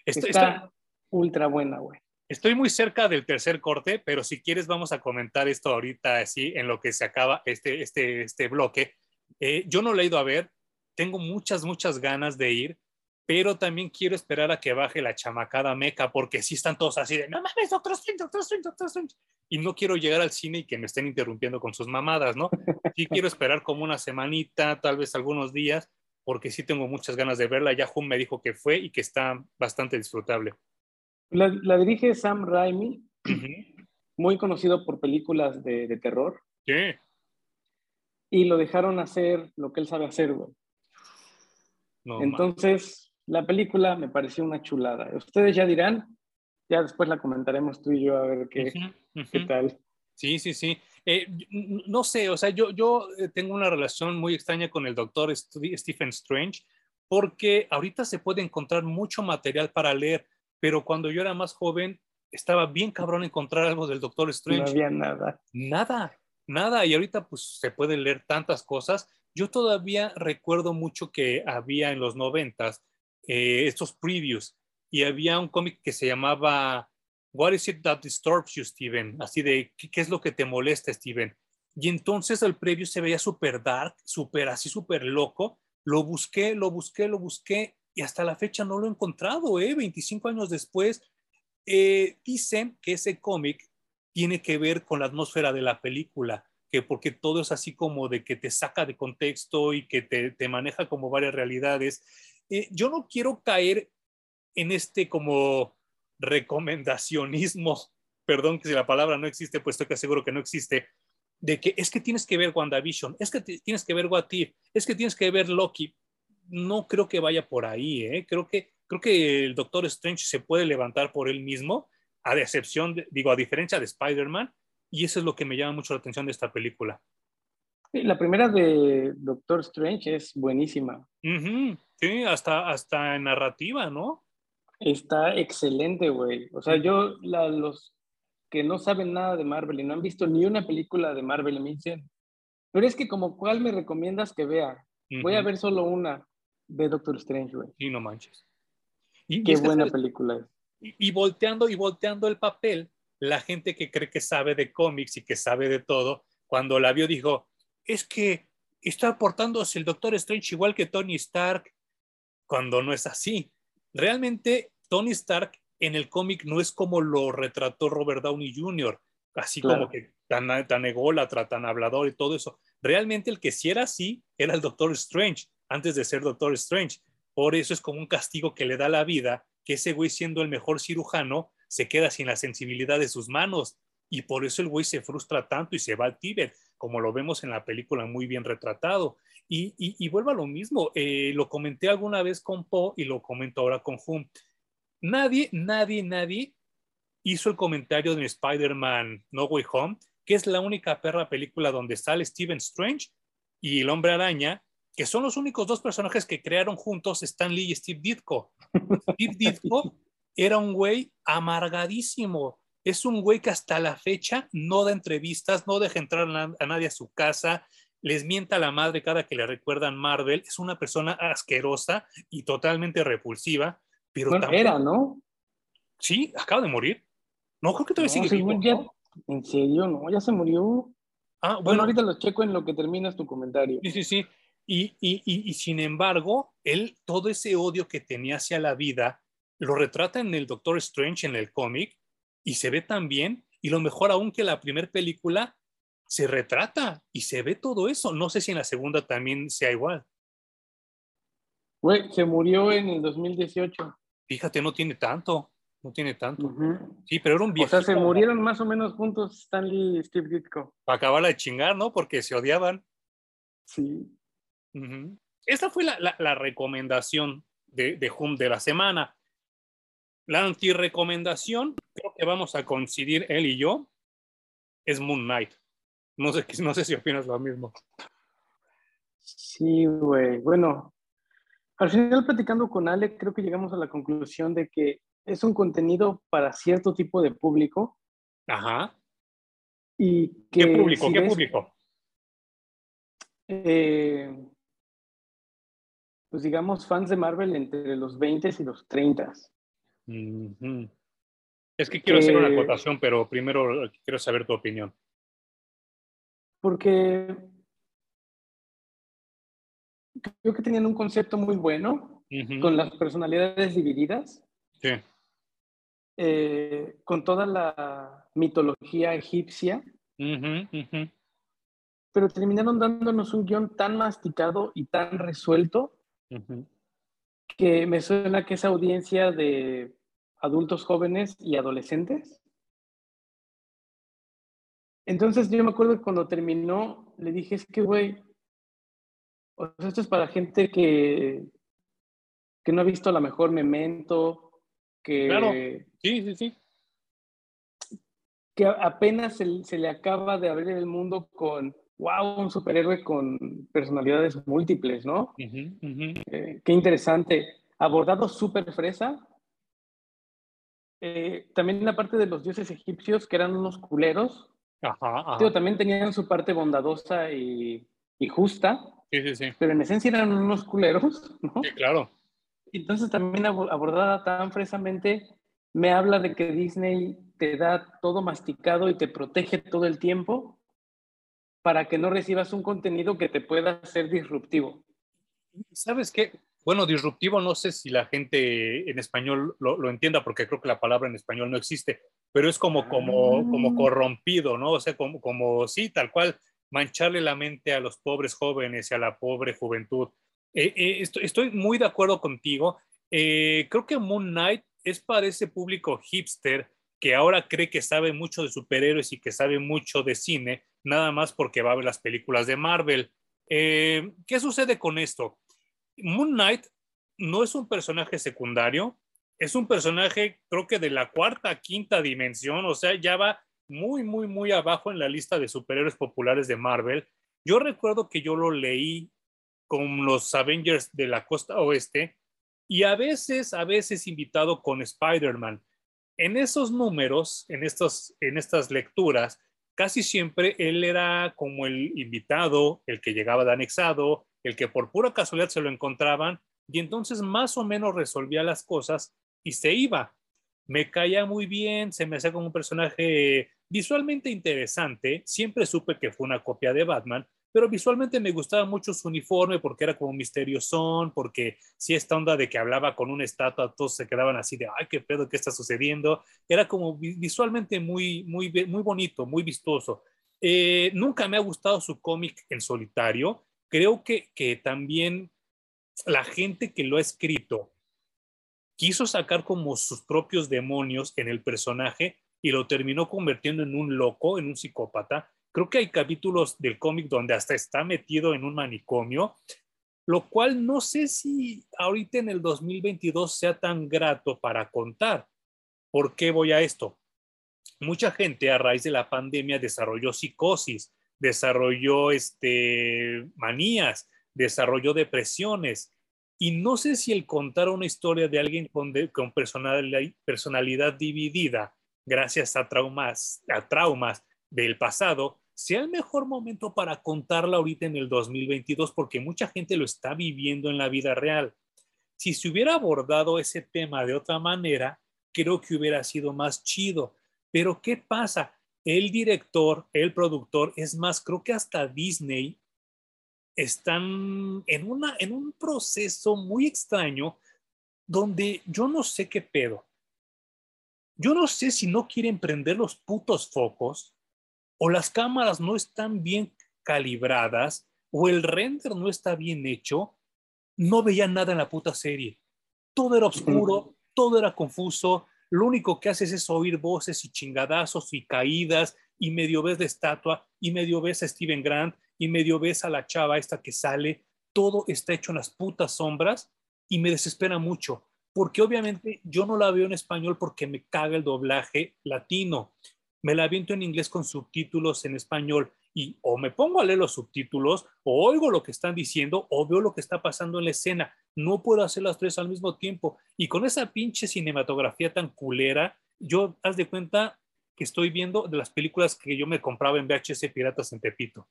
está ultra buena, güey. Estoy muy cerca del tercer corte, pero si quieres vamos a comentar esto ahorita así en lo que se acaba este, este, este bloque. Eh, yo no lo he ido a ver, tengo muchas, muchas ganas de ir, pero también quiero esperar a que baje la chamacada meca, porque si están todos así de, no mames, Doctor Strange, Doctor Strange, Doctor Strange. Y no quiero llegar al cine y que me estén interrumpiendo con sus mamadas, ¿no? Sí quiero esperar como una semanita, tal vez algunos días, porque sí tengo muchas ganas de verla. Ya Jun me dijo que fue y que está bastante disfrutable. La, dirige Sam Raimi, muy conocido por películas de, terror. Sí. Y lo dejaron hacer lo que él sabe hacer, güey. Entonces, la película me pareció una chulada. Ustedes ya dirán, ya después la comentaremos tú y yo a ver qué, qué tal. Sí, sí, sí. Eh, no sé, o sea, yo, yo eh, tengo una relación muy extraña con el doctor Stephen Strange porque ahorita se puede encontrar mucho material para leer, pero cuando yo era más joven estaba bien cabrón encontrar algo del doctor Strange. No había nada. Nada, nada. Y ahorita pues se pueden leer tantas cosas. Yo todavía recuerdo mucho que había en los noventas eh, estos previews y había un cómic que se llamaba What is it that disturbs you, Steven? Así de, ¿qué, es lo que te molesta, Steven? Y entonces el preview se veía súper dark, súper así, súper loco. Lo busqué, lo busqué, lo busqué y hasta la fecha no lo he encontrado, ¿eh? 25 años después. Eh, dicen que ese cómic tiene que ver con la atmósfera de la película, que porque todo es así como de que te saca de contexto y que te, te maneja como varias realidades. Eh, yo no quiero caer en este como recomendacionismo, perdón que si la palabra no existe, pues estoy que seguro que no existe, de que es que tienes que ver WandaVision, es que tienes que ver What If, es que tienes que ver Loki. No creo que vaya por ahí, ¿eh? creo, que, creo que el Doctor Strange se puede levantar por él mismo, a excepción, digo, a diferencia de Spider-Man, y eso es lo que me llama mucho la atención de esta película. La primera de Doctor Strange es buenísima. Sí, hasta, hasta en narrativa, ¿no? Está excelente, güey. O sea, yo, los que no saben nada de Marvel y no han visto ni una película de Marvel me dicen, pero es que como cuál me recomiendas que vea. Voy a ver solo una de Doctor Strange, güey. Y no manches. Y, Qué buena película es. Y, y, volteando y volteando el papel, la gente que cree que sabe de cómics y que sabe de todo, cuando la vio dijo, es que está portándose el Doctor Strange igual que Tony Stark, cuando no es así. Realmente Tony Stark en el cómic no es como lo retrató Robert Downey Jr., así como que tan, tan ególatra, tan hablador y todo eso. Realmente el que sí era así era el Doctor Strange, antes de ser Doctor Strange. Por eso es como un castigo que le da la vida, que ese güey siendo el mejor cirujano se queda sin la sensibilidad de sus manos. Y por eso el güey se frustra tanto y se va al Tíbet. como lo vemos en la película muy bien retratado. Y, y, vuelvo a lo mismo, eh, lo comenté alguna vez con Poe y lo comento ahora con Hum. Nadie, nadie, nadie hizo el comentario de Spider-Man No Way Home, que es la única perra película donde sale Stephen Strange y el hombre araña, que son los únicos dos personajes que crearon juntos Stan Lee y Steve Ditko. Steve Ditko era un güey amargadísimo. Es un güey que hasta la fecha no da entrevistas, no deja entrar a nadie a su casa, les mienta a la madre cada que le recuerdan Marvel. Es una persona asquerosa y totalmente repulsiva. Pero era, ¿no? Sí, acaba de morir. No, creo que todavía sigue vivo. ¿En serio? No, ya se murió. Ah, bueno, ahorita lo checo en lo que terminas tu comentario. Sí, sí, sí. Y, y, y, sin embargo, él, todo ese odio que tenía hacia la vida, lo retrata en el Doctor Strange, en el cómic, y se ve tan bien. Y lo mejor aún que la primera película se retrata y se ve todo eso. No sé si en la segunda también sea igual. Güey, se murió en el 2018. Fíjate, no tiene tanto. No tiene tanto. Sí, pero era un viejo. O sea, se murieron más o menos juntos Stanley y Steve Ditko. Para acabar de chingar, ¿no? Porque se odiaban. Sí. Esta fue la, recomendación de, de Hum de la semana. La antirecomendación, creo que vamos a coincidir él y yo, es Moon Knight. No sé, no sé si opinas lo mismo. Sí, güey. Bueno, al final platicando con Ale, creo que llegamos a la conclusión de que es un contenido para cierto tipo de público. Ajá. Y ¿Qué público? ¿Qué público? Eh, pues digamos, fans de Marvel entre los 20 y los 30. Es que quiero hacer una acotación, pero primero quiero saber tu opinión. Porque creo que tenían un concepto muy bueno con las personalidades divididas. Sí. Eh, con toda la mitología egipcia, pero terminaron dándonos un guion tan masticado y tan resuelto que me suena que esa audiencia de adultos jóvenes y adolescentes. Entonces yo me acuerdo que cuando terminó, le dije, es que, güey, esto es para gente que, que no ha visto la mejor memento, Claro, sí, sí, sí. Que apenas se, le acaba de abrir el mundo con, wow, un superhéroe con personalidades múltiples, ¿no? Eh, qué interesante. Abordado súper fresa. Eh, también la parte de los dioses egipcios, que eran unos culeros. Ajá, también tenían su parte bondadosa y, y justa. Sí, sí, sí. Pero en esencia eran unos culeros, ¿no? Sí, claro. Entonces también abordada tan fresamente, me habla de que Disney te da todo masticado y te protege todo el tiempo para que no recibas un contenido que te pueda ser disruptivo. ¿Sabes qué? Bueno, disruptivo no sé si la gente en español lo, entienda porque creo que la palabra en español no existe, pero es como, como, como ah. corrompido, ¿no? O sea, como, como, sí, tal cual, mancharle la mente a los pobres jóvenes y a la pobre juventud. Eh, eh, estoy, muy de acuerdo contigo. Eh, creo que Moon Knight es para ese público hipster que ahora cree que sabe mucho de superhéroes y que sabe mucho de cine, nada más porque va a ver las películas de Marvel. ¿Qué sucede con esto? Moon Knight no es un personaje secundario, es un personaje creo que de la cuarta, quinta dimensión, o sea, ya va muy, muy, muy abajo en la lista de superhéroes populares de Marvel. Yo recuerdo que yo lo leí con los Avengers de la costa oeste y a veces, a veces invitado con Spider-Man. En esos números, en, estos, en estas lecturas, casi siempre él era como el invitado, el que llegaba de anexado, el que por pura casualidad se lo encontraban y entonces más o menos resolvía las cosas y se iba. Me caía muy bien, se me hacía como un personaje visualmente interesante, siempre supe que fue una copia de Batman, pero visualmente me gustaba mucho su uniforme porque era como misteriosón, porque si esta onda de que hablaba con una estatua, todos se quedaban así de, ay, qué pedo, qué está sucediendo. Era como visualmente muy, muy, muy bonito, muy vistoso. Eh, nunca me ha gustado su cómic en solitario. Creo que, que también la gente que lo ha escrito quiso sacar como sus propios demonios en el personaje y lo terminó convirtiendo en un loco, en un psicópata Creo que hay capítulos del cómic donde hasta está metido en un manicomio, lo cual no sé si ahorita en el 2022 sea tan grato para contar. ¿Por qué voy a esto? Mucha gente a raíz de la pandemia desarrolló psicosis, desarrolló este, manías, desarrolló depresiones. Y no sé si el contar una historia de alguien con, con personalidad, personalidad, dividida, gracias a traumas, a traumas del pasado, sea el mejor momento para contarla ahorita en el 2022, porque mucha gente lo está viviendo en la vida real. Si se hubiera abordado ese tema de otra manera, creo que hubiera sido más chido. Pero ¿qué pasa? El director, el productor, es más, creo que hasta Disney están en, una, en un proceso muy extraño donde yo no sé qué pedo. Yo no sé si no quieren prender los putos focos o las cámaras no están bien calibradas o el render no está bien hecho. No veía nada en la puta serie. Todo era oscuro, todo era confuso. Lo único que haces es oír voces y chingadazos y caídas y medio ves de estatua y medio ves a Steven Grant y medio ves a la chava esta que sale, todo está hecho en las putas sombras y me desespera mucho, porque obviamente yo no la veo en español porque me caga el doblaje latino. Me la aviento en inglés con subtítulos en español y o me pongo a leer los subtítulos o oigo lo que están diciendo o veo lo que está pasando en la escena. No puedo hacer las tres al mismo tiempo. Y con esa pinche cinematografía tan culera, yo, haz de cuenta que estoy viendo de las películas que yo me compraba en VHS Piratas en Tepito.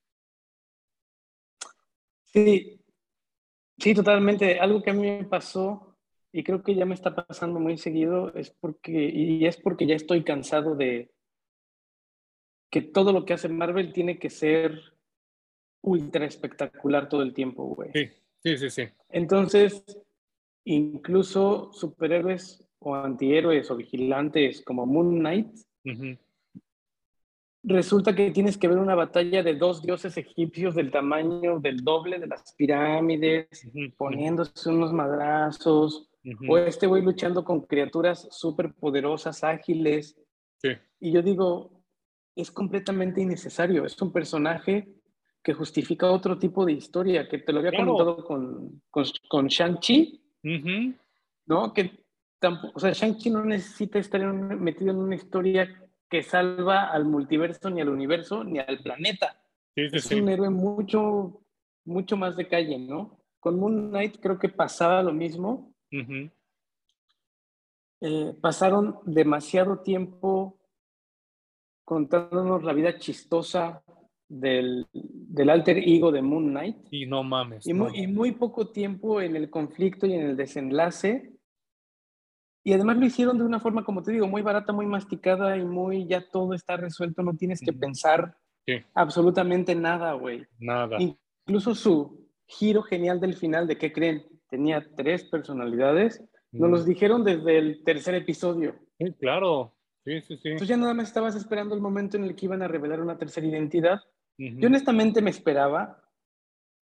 Sí, sí, totalmente. Algo que a mí me pasó y creo que ya me está pasando muy seguido es porque, y es porque ya estoy cansado de que todo lo que hace Marvel tiene que ser ultra espectacular todo el tiempo, güey. Sí, sí, sí, sí. Entonces, incluso superhéroes o antihéroes o vigilantes como Moon Knight, resulta que tienes que ver una batalla de dos dioses egipcios del tamaño del doble de las pirámides, poniéndose unos madrazos, o este güey luchando con criaturas súper poderosas, ágiles. Y yo digo, es completamente innecesario, es un personaje que justifica otro tipo de historia, que te lo había comentado con, con, Shang-Chi, ¿no? Que tampoco, o sea, Shang-Chi no necesita estar metido en una historia que salva al multiverso, ni al universo, ni al planeta. es un héroe mucho, mucho más de calle, ¿no? Con Moon Knight creo que pasaba lo mismo. Eh, pasaron demasiado tiempo contándonos la vida chistosa del, del, alter ego de Moon Knight. Y no mames. Y, y muy poco tiempo en el conflicto y en el desenlace y además lo hicieron de una forma, como te digo, muy barata, muy masticada y muy ya todo está resuelto, no tienes que pensar absolutamente nada, güey. Nada. Incluso su giro genial del final, ¿de qué creen? Tenía tres personalidades, nos los dijeron desde el tercer episodio. Sí, claro. Sí, sí, sí. Entonces ya nada más estabas esperando el momento en el que iban a revelar una tercera identidad. Yo honestamente me esperaba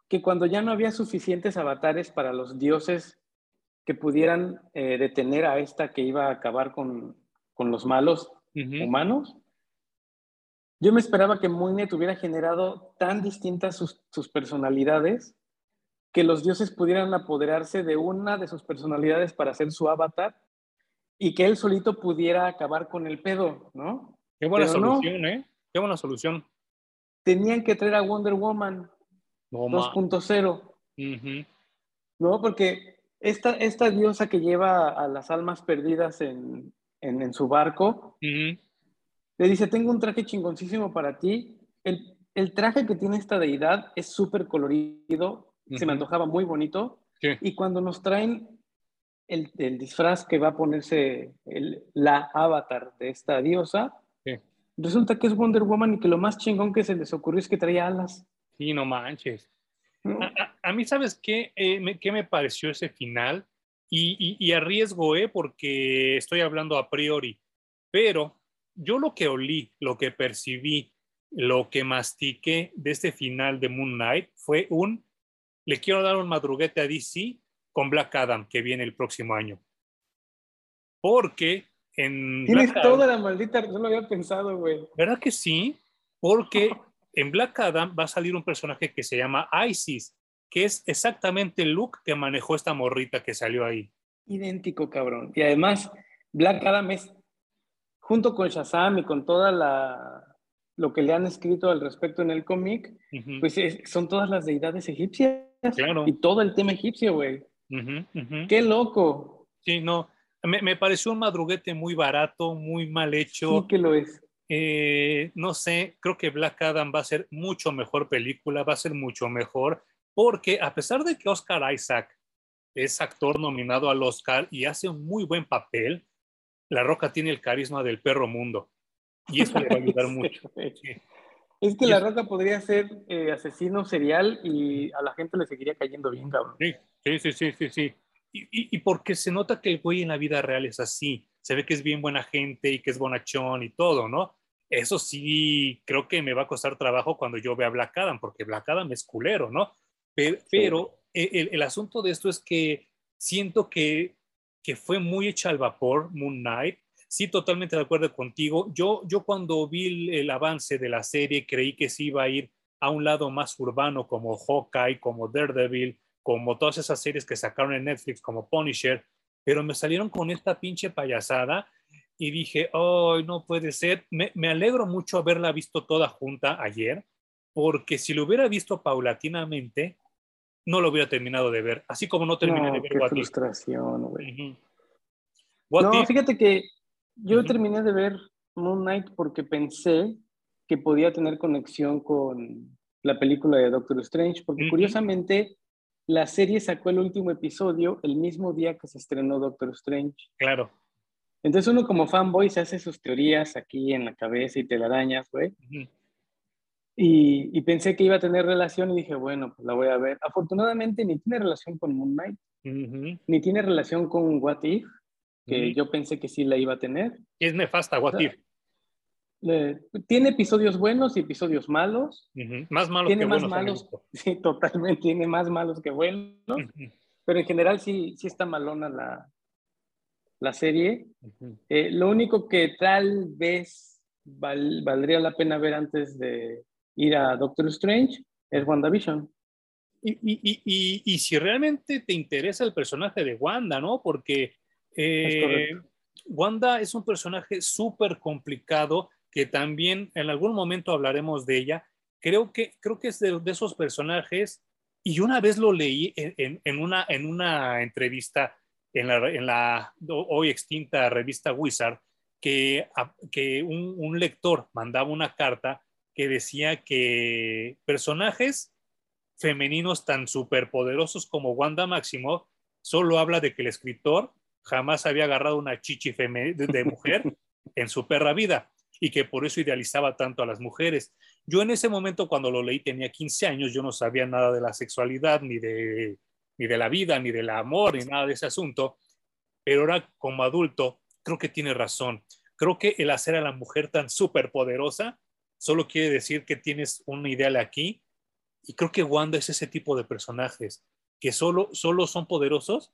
que cuando ya no había suficientes avatares para los dioses que pudieran eh, detener a esta que iba a acabar con, con los malos humanos. Yo me esperaba que Moon hubiera generado tan distintas sus, sus, personalidades que los dioses pudieran apoderarse de una de sus personalidades para ser su avatar y que él solito pudiera acabar con el pedo, ¿no? Qué buena solución, ¿eh? Qué buena solución. Tenían que traer a Wonder Woman 2.0. ¿No? Porque esta, esta diosa que lleva a las almas perdidas en, en, su barco, le dice, tengo un traje chingoncísimo para ti. El, el traje que tiene esta deidad es súper colorido, se me antojaba muy bonito. Y cuando nos traen el, el, disfraz que va a ponerse el, la avatar de esta diosa, resulta que es Wonder Woman y que lo más chingón que se les ocurrió es que traía alas. Sí, no manches. A, mí, ¿sabes qué? Eh, ¿Qué me pareció ese final? Y, y, arriesgo, ¿eh? Porque estoy hablando a priori, pero yo lo que olí, lo que percibí, lo que mastiqué de este final de Moon Knight fue un, le quiero dar un madruguete a DC con Black Adam, que viene el próximo año. Porque en... Tienes toda la maldita, no lo había pensado, güey. ¿Verdad que sí? Porque En Black Adam va a salir un personaje que se llama Isis, que es exactamente el look que manejó esta morrita que salió ahí. Idéntico, cabrón. Y además, Black Adam es, junto con Shazam y con toda la lo que le han escrito al respecto en el cómic, pues son todas las deidades egipcias. Claro. Y todo el tema egipcio, güey. Qué loco. Sí, no. Me, me, pareció un madruguete muy barato, muy mal hecho. Sí que lo es. Eh, no sé, creo que Black Adam va a ser mucho mejor película, va a ser mucho mejor, porque a pesar de que Oscar Isaac es actor nominado al Oscar y hace un muy buen papel, La Roca tiene el carisma del perro mundo. Y eso le va a ayudar mucho. Es que La Roca podría ser eh, asesino serial y a la gente le seguiría cayendo bien, cabrón. Sí, sí, sí, sí, sí. Y, y, y, porque se nota que el güey en la vida real es así. Se ve que es bien buena gente y que es bonachón y todo, ¿no? Eso sí, creo que me va a costar trabajo cuando yo vea Black Adam, porque Black Adam es culero, ¿no? Pero, pero el, el, asunto de esto es que siento que, que fue muy hecha al vapor Moon Knight sí, totalmente de acuerdo contigo. Yo, yo cuando vi el, avance de la serie creí que se iba a ir a un lado más urbano como Hawkeye, como Daredevil, como todas esas series que sacaron en Netflix como Punisher, pero me salieron con esta pinche payasada y dije, oh, no puede ser. Me, me alegro mucho haberla visto toda junta ayer, porque si lo hubiera visto paulatinamente, no lo hubiera terminado de ver, así como no terminé de ver qué frustración, güey. No, fíjate que yo terminé de ver Moon Knight porque pensé que podía tener conexión con la película de Doctor Strange, porque curiosamente la serie sacó el último episodio el mismo día que se estrenó Doctor Strange. Claro. Entonces uno como fanboy se hace sus teorías aquí en la cabeza y telarañas, güey. y, y, pensé que iba a tener relación y dije, bueno, pues la voy a ver. Afortunadamente ni tiene relación con Moon Knight, ni tiene relación con What If que yo pensé que sí la iba a tener. Es nefasta, What tiene episodios buenos y episodios malos. Más malos tiene que más buenos. Malos, sí, totalmente, tiene más malos que buenos. Pero en general sí, sí está malona la, la serie. Eh, lo único que tal vez valdría la pena ver antes de ir a Doctor Strange es WandaVision. Y, y, y, y, si realmente te interesa el personaje de Wanda, ¿no? Porque eh, Wanda es un personaje súper complicado que también en algún momento hablaremos de ella. Creo que, creo que es de, esos personajes, y una vez lo leí en, en, una, en una entrevista en la, en la, hoy extinta revista Wizard, que, que un, un lector mandaba una carta que decía que personajes femeninos tan superpoderosos como Wanda Maximoff solo habla de que el escritor jamás había agarrado una chichi de mujer en su perra vida y que por eso idealizaba tanto a las mujeres. Yo en ese momento cuando lo leí tenía 15 años, yo no sabía nada de la sexualidad, ni de, ni de la vida, ni del amor, ni nada de ese asunto, pero ahora como adulto creo que tiene razón. Creo que el hacer a la mujer tan súper poderosa solo quiere decir que tienes un ideal aquí y creo que Wanda es ese tipo de personajes que solo, solo son poderosos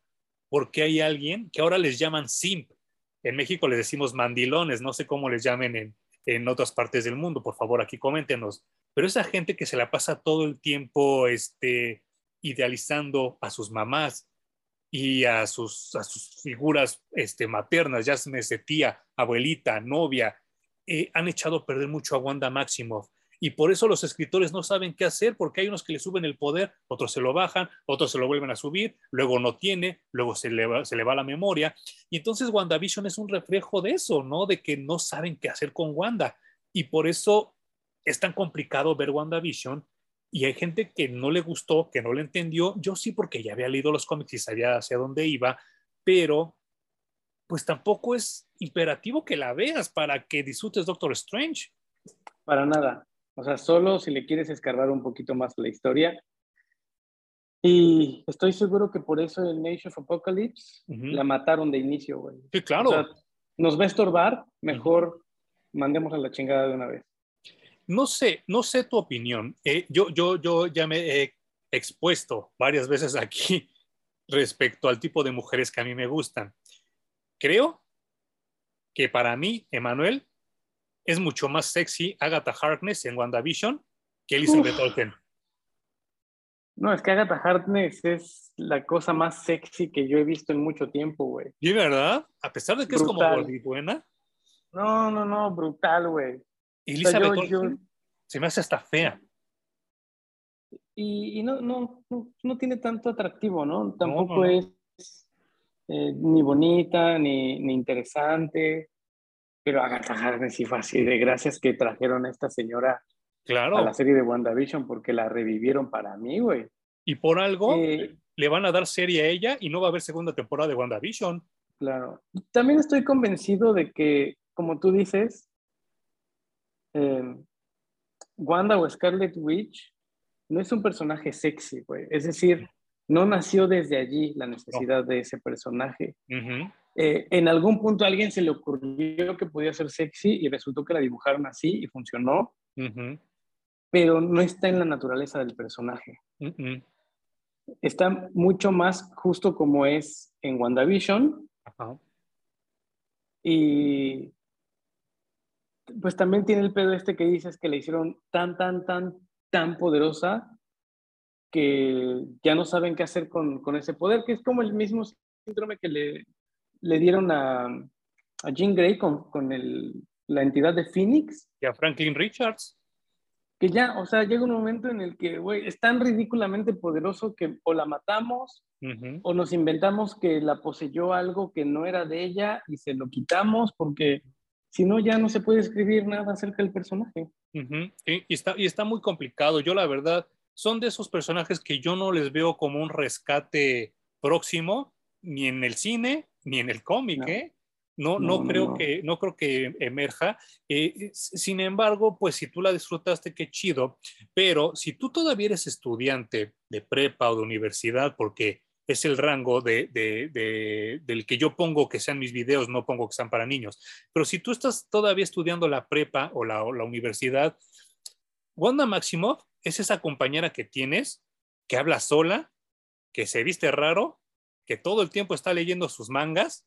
porque hay alguien que ahora les llaman simp. En México les decimos mandilones, no sé cómo les llamen en, en otras partes del mundo, por favor, aquí coméntenos. Pero esa gente que se la pasa todo el tiempo este, idealizando a sus mamás y a sus, a sus figuras este, maternas, ya se tía, abuelita, novia, eh, han echado a perder mucho a Wanda Maximoff y por eso los escritores no saben qué hacer, porque hay unos que le suben el poder, otros se lo bajan, otros se lo vuelven a subir, luego no tiene, luego se le va, se le va la memoria. Y entonces WandaVision es un reflejo de eso, ¿no? De que no saben qué hacer con Wanda. Y por eso es tan complicado ver WandaVision. Y hay gente que no le gustó, que no le entendió. Yo sí, porque ya había leído los cómics y sabía hacia dónde iba, pero pues tampoco es imperativo que la veas para que disfrutes Doctor Strange. Para nada. O sea, solo si le quieres escarbar un poquito más la historia. Y estoy seguro que por eso en Age of Apocalypse la mataron de inicio, güey. Sí, claro. O sea, nos va a estorbar, mejor mandemos a la chingada de una vez. No sé, no sé tu opinión. Eh, yo, yo, yo ya me he expuesto varias veces aquí respecto al tipo de mujeres que a mí me gustan. Creo que para mí, Emanuel, es mucho más sexy Agatha Harkness en WandaVision que Elizabeth Olsen. No, es que Agatha Harkness es la cosa más sexy que yo he visto en mucho tiempo, güey. ¿Y verdad? A pesar de que es como buena. No, no, no, brutal, güey. Elizabeth Olsen se me hace hasta fea. Y, no, no, no, tiene tanto atractivo, ¿no? Tampoco es eh, ni bonita, ni, ni, interesante. Pero Agatha Harkness sí fue así de gracias que trajeron a esta señora claro. a la serie de WandaVision porque la revivieron para mí, güey. Y por algo eh, le van a dar serie a ella y no va a haber segunda temporada de WandaVision. Claro. También estoy convencido de que, como tú dices, eh, Wanda o Scarlet Witch no es un personaje sexy, güey. Es decir, no nació desde allí la necesidad de ese personaje. Eh, en algún punto a alguien se le ocurrió que podía ser sexy y resultó que la dibujaron así y funcionó, pero no está en la naturaleza del personaje. Está mucho más justo como es en WandaVision. Y pues también tiene el pedo este que dices que le hicieron tan, tan, tan, tan poderosa que ya no saben qué hacer con, con ese poder, que es como el mismo síndrome que le, le dieron a, a Jean Grey con, con el, la entidad de Phoenix. Y a Franklin Richards. Que ya, o sea, llega un momento en el que, güey, es tan ridículamente poderoso que o la matamos o nos inventamos que la poseyó algo que no era de ella y se lo quitamos porque si no, ya no se puede escribir nada acerca del personaje. y, está, y está muy complicado. Yo, la verdad, son de esos personajes que yo no les veo como un rescate próximo, ni en el cine, ni en el cómic, no. ¿eh? No, no, creo Que, no creo que emerja. Eh, sin embargo, pues si tú la disfrutaste, qué chido. Pero si tú todavía eres estudiante de prepa o de universidad, porque es el rango de, del que yo pongo que sean mis videos, no pongo que sean para niños. Pero si tú estás todavía estudiando la prepa o la, universidad, Wanda Maximoff es esa compañera que tienes, que habla sola, que se viste raro, que todo el tiempo está leyendo sus mangas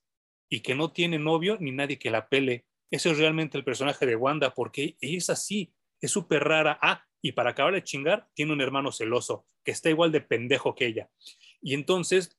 y que no tiene novio ni nadie que la pele. Ese es realmente el personaje de Wanda, porque es así, es súper rara. Ah, y para acabar de chingar, tiene un hermano celoso, que está igual de pendejo que ella. Y entonces,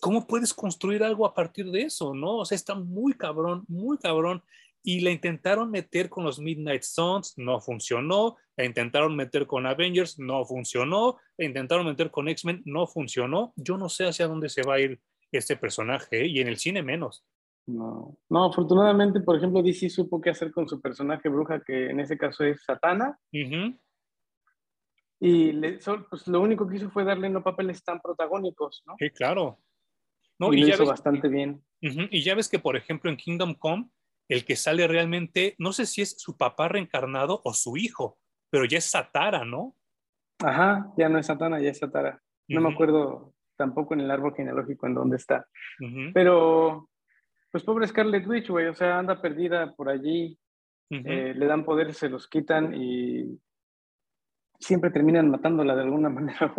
¿cómo puedes construir algo a partir de eso? ¿No? O sea, está muy cabrón, muy cabrón. Y la intentaron meter con los Midnight Suns, no funcionó. La intentaron meter con Avengers, no funcionó. La intentaron meter con X-Men, no funcionó. Yo no sé hacia dónde se va a ir este personaje, ¿eh? y en el cine menos. No, no, afortunadamente, por ejemplo, DC supo qué hacer con su personaje bruja, que en ese caso es Satana. Y le, pues, lo único que hizo fue darle no papeles tan protagónicos, ¿no? Sí, claro. No, y, lo hizo bastante bien. Y ya ves que, por ejemplo, en Kingdom Come, el que sale realmente, no sé si es su papá reencarnado o su hijo, pero ya es Satara, ¿no? Ajá, ya no es Satana, ya es Satara. No me acuerdo tampoco en el árbol genealógico en dónde está. Pero, pues pobre Scarlet Witch, güey, o sea, anda perdida por allí, eh, le dan poder, se los quitan y siempre terminan matándola de alguna manera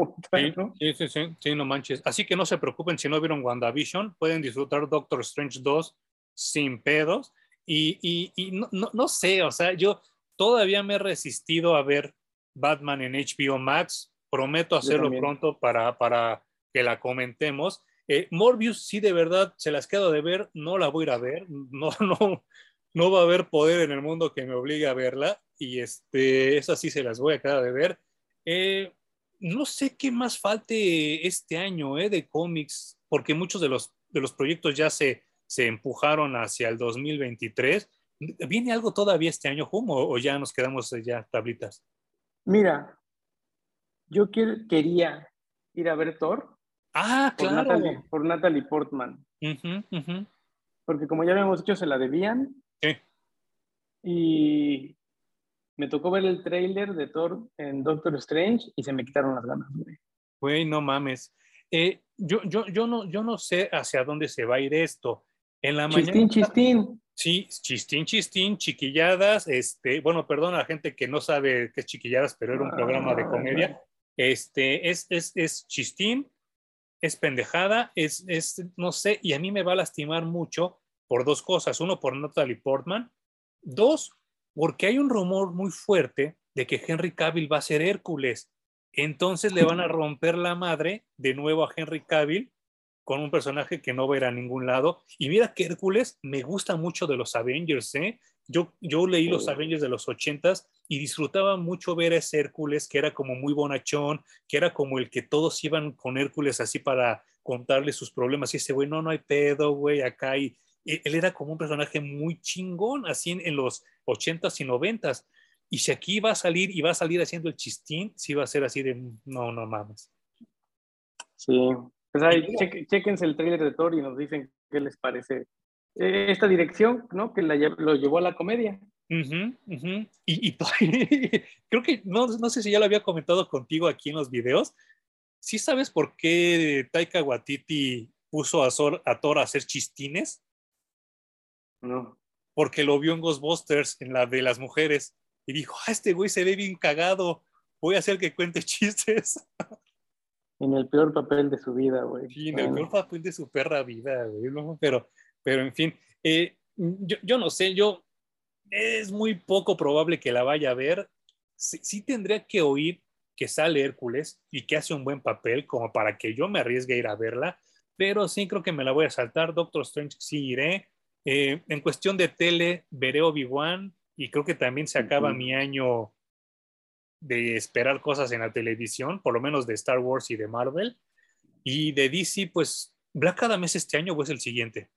sí, sí, sí, sí, no manches. Así que no se preocupen si no vieron WandaVision, pueden disfrutar Doctor Strange 2 sin pedos. Y, y, y no, no, no, sé, o sea, yo todavía me he resistido a ver Batman en HBO Max. Prometo hacerlo pronto para, para que la comentemos. Eh, Morbius, sí, de verdad, se las quedo de ver, no la voy a ir a ver, no, no, no va a haber poder en el mundo que me obligue a verla y este, esas sí se las voy a quedar de ver. Eh, no sé qué más falte este año eh, de cómics, porque muchos de los, de los proyectos ya se, se empujaron hacia el 2023. ¿Viene algo todavía este año, Humo, o ya nos quedamos ya tablitas? Mira, yo quería ir a ver Thor. Ah, por. Natalie, por Natalie Portman. Porque como ya habíamos dicho, se la debían. Sí. Y me tocó ver el tráiler de Thor en Doctor Strange y se me quitaron las ganas, güey. Güey, no mames. Eh, yo, yo, yo, no, yo no sé hacia dónde se va a ir esto. En la chistín, mañana, chistín. Sí, chistín, chistín, chiquilladas. Este, bueno, perdón a la gente que no sabe qué es chiquilladas, pero era un programa de ah, comedia. Este, es, es, es chistín, es pendejada, es, es, no sé, y a mí me va a lastimar mucho por dos cosas. Uno, por Natalie Portman. Dos, porque hay un rumor muy fuerte de que Henry Cavill va a ser Hércules. Entonces le van a romper la madre de nuevo a Henry Cavill con un personaje que no va a ir a ningún lado. Y mira que Hércules me gusta mucho de los Avengers, ¿eh? Yo, yo leí los Avengers de los ochentas y disfrutaba mucho ver a ese Hércules que era como muy bonachón, que era como el que todos iban con Hércules así para contarle sus problemas. Y ese güey, no, no hay pedo, güey, acá. Y él era como un personaje muy chingón, así en, los ochentas y noventas. Y si aquí va a salir y va a salir haciendo el chistín, sí va a ser así de, no, no mames. Sí, pues ahí, chequense el trailer de Thor y nos dicen qué les parece eh, esta dirección, ¿no? Que lo llevó a la comedia. Y, creo que, no, no, sé si ya lo había comentado contigo aquí en los videos, ¿sí sabes por qué Taika Waititi puso a, a Thor a hacer chistines? No. Porque lo vio en Ghostbusters, en la de las mujeres, y dijo, ah, este güey se ve bien cagado, voy a hacer que cuente chistes. En el peor papel de su vida, güey. Sí, en el peor papel de su perra vida, güey. Pero, pero en fin, eh, yo, yo, no sé, yo es muy poco probable que la vaya a ver. Sí, tendría que oír que sale Hércules y que hace un buen papel como para que yo me arriesgue a ir a verla, pero sí creo que me la voy a saltar. Doctor Strange sí iré. Eh, en cuestión de tele, veré Obi-Wan y creo que también se acaba mi año de esperar cosas en la televisión, por lo menos de Star Wars y de Marvel. Y de DC, pues Black Adam es este año o es el siguiente.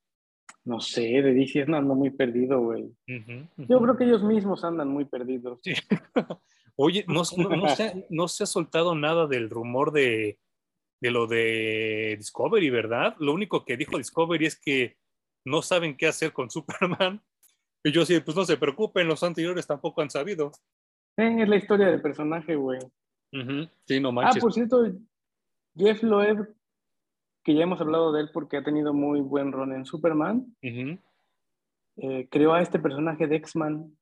No sé, de DC ando muy perdido, güey. Yo creo que ellos mismos andan muy perdidos. Oye, no, se, ha soltado nada del rumor de, de lo de Discovery, ¿verdad? Lo único que dijo Discovery es que no saben qué hacer con Superman. Y yo sí, pues no se preocupen, los anteriores tampoco han sabido. Es la historia del personaje, güey. Sí, no manches. Ah, por cierto, Jeff Loeb que ya hemos hablado de él porque ha tenido muy buen rol en Superman. Eh, creó a este personaje de X-Man.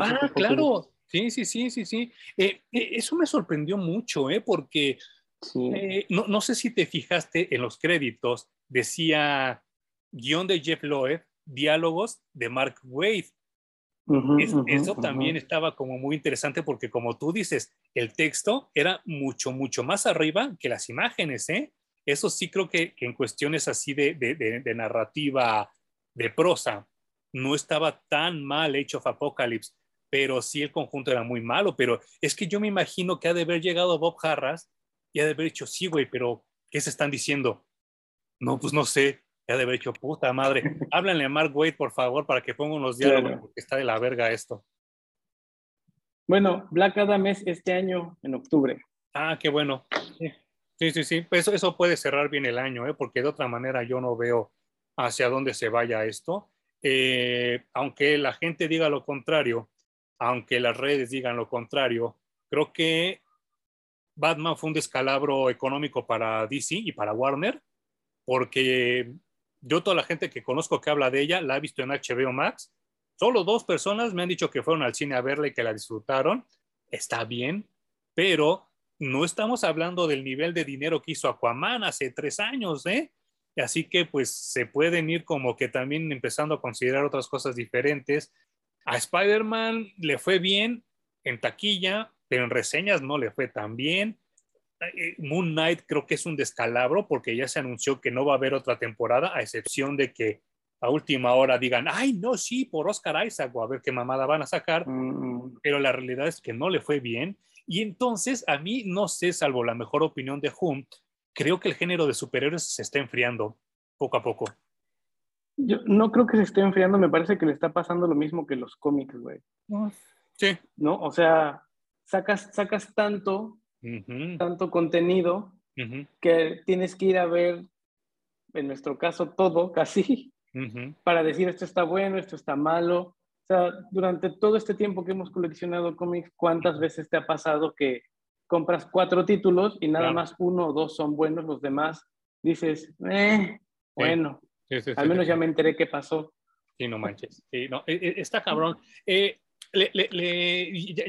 Ah, claro. Sí, sí, sí, sí, sí. Eh, eh, eso me sorprendió mucho, ¿eh? Porque no, no, sé si te fijaste en los créditos, decía guion de Jeff Loeb, diálogos de Mark Wade. Eso también estaba como muy interesante porque como tú dices, el texto era mucho, mucho más arriba que las imágenes, ¿eh? Eso sí creo que, en cuestiones así de, narrativa, de prosa, no estaba tan mal hecho of Apocalypse, pero sí el conjunto era muy malo. Pero es que yo me imagino que ha de haber llegado Bob Harras y ha de haber dicho, sí, güey, pero ¿qué se están diciendo? No, pues no sé. Ha de haber dicho, puta madre, háblanle a Mark Wade, por favor, para que ponga unos diálogos, porque está de la verga esto. Bueno, Black Adam es este año, en octubre. Ah, qué bueno. Sí, sí, sí. Pues eso, eso puede cerrar bien el año, ¿eh? porque de otra manera yo no veo hacia dónde se vaya esto. Eh, aunque la gente diga lo contrario, aunque las redes digan lo contrario, creo que Batman fue un descalabro económico para DC y para Warner, porque yo toda la gente que conozco que habla de ella la ha visto en HBO Max. Solo dos personas me han dicho que fueron al cine a verla y que la disfrutaron. Está bien, pero no estamos hablando del nivel de dinero que hizo Aquaman hace tres años, ¿eh? Así que pues se pueden ir como que también empezando a considerar otras cosas diferentes. A Spider-Man le fue bien en taquilla, pero en reseñas no le fue tan bien. Eh, Moon Knight creo que es un descalabro porque ya se anunció que no va a haber otra temporada, a excepción de que a última hora digan, ay, no, sí, por Oscar Isaac, o a ver qué mamada van a sacar, mm. pero la realidad es que no le fue bien. Y entonces, a mí, no sé, salvo la mejor opinión de Hum, creo que el género de superhéroes se está enfriando poco a poco. Yo no creo que se esté enfriando, me parece que le está pasando lo mismo que los cómics, güey. Sí. ¿No? O sea, sacas, sacas tanto, tanto contenido que tienes que ir a ver, en nuestro caso, todo casi, para decir esto está bueno, esto está malo. O sea, durante todo este tiempo que hemos coleccionado cómics, ¿cuántas veces te ha pasado que compras cuatro títulos y nada más uno o dos son buenos, los demás dices, eh, bueno, al menos ya me enteré qué pasó. Sí, no manches. Sí, no, e, e, está cabrón. Eh,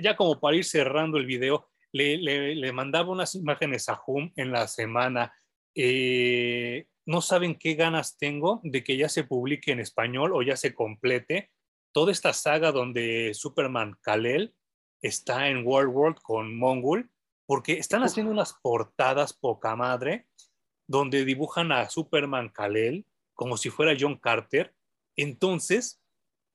ya, como para ir cerrando el video, le, mandaba unas imágenes a Hum en la semana. Eh, no saben qué ganas tengo de que ya se publique en español o ya se complete toda esta saga donde Superman Kalel está en World World con Mongol, porque están haciendo unas portadas poca madre, donde dibujan a Superman Kalel como si fuera John Carter. Entonces,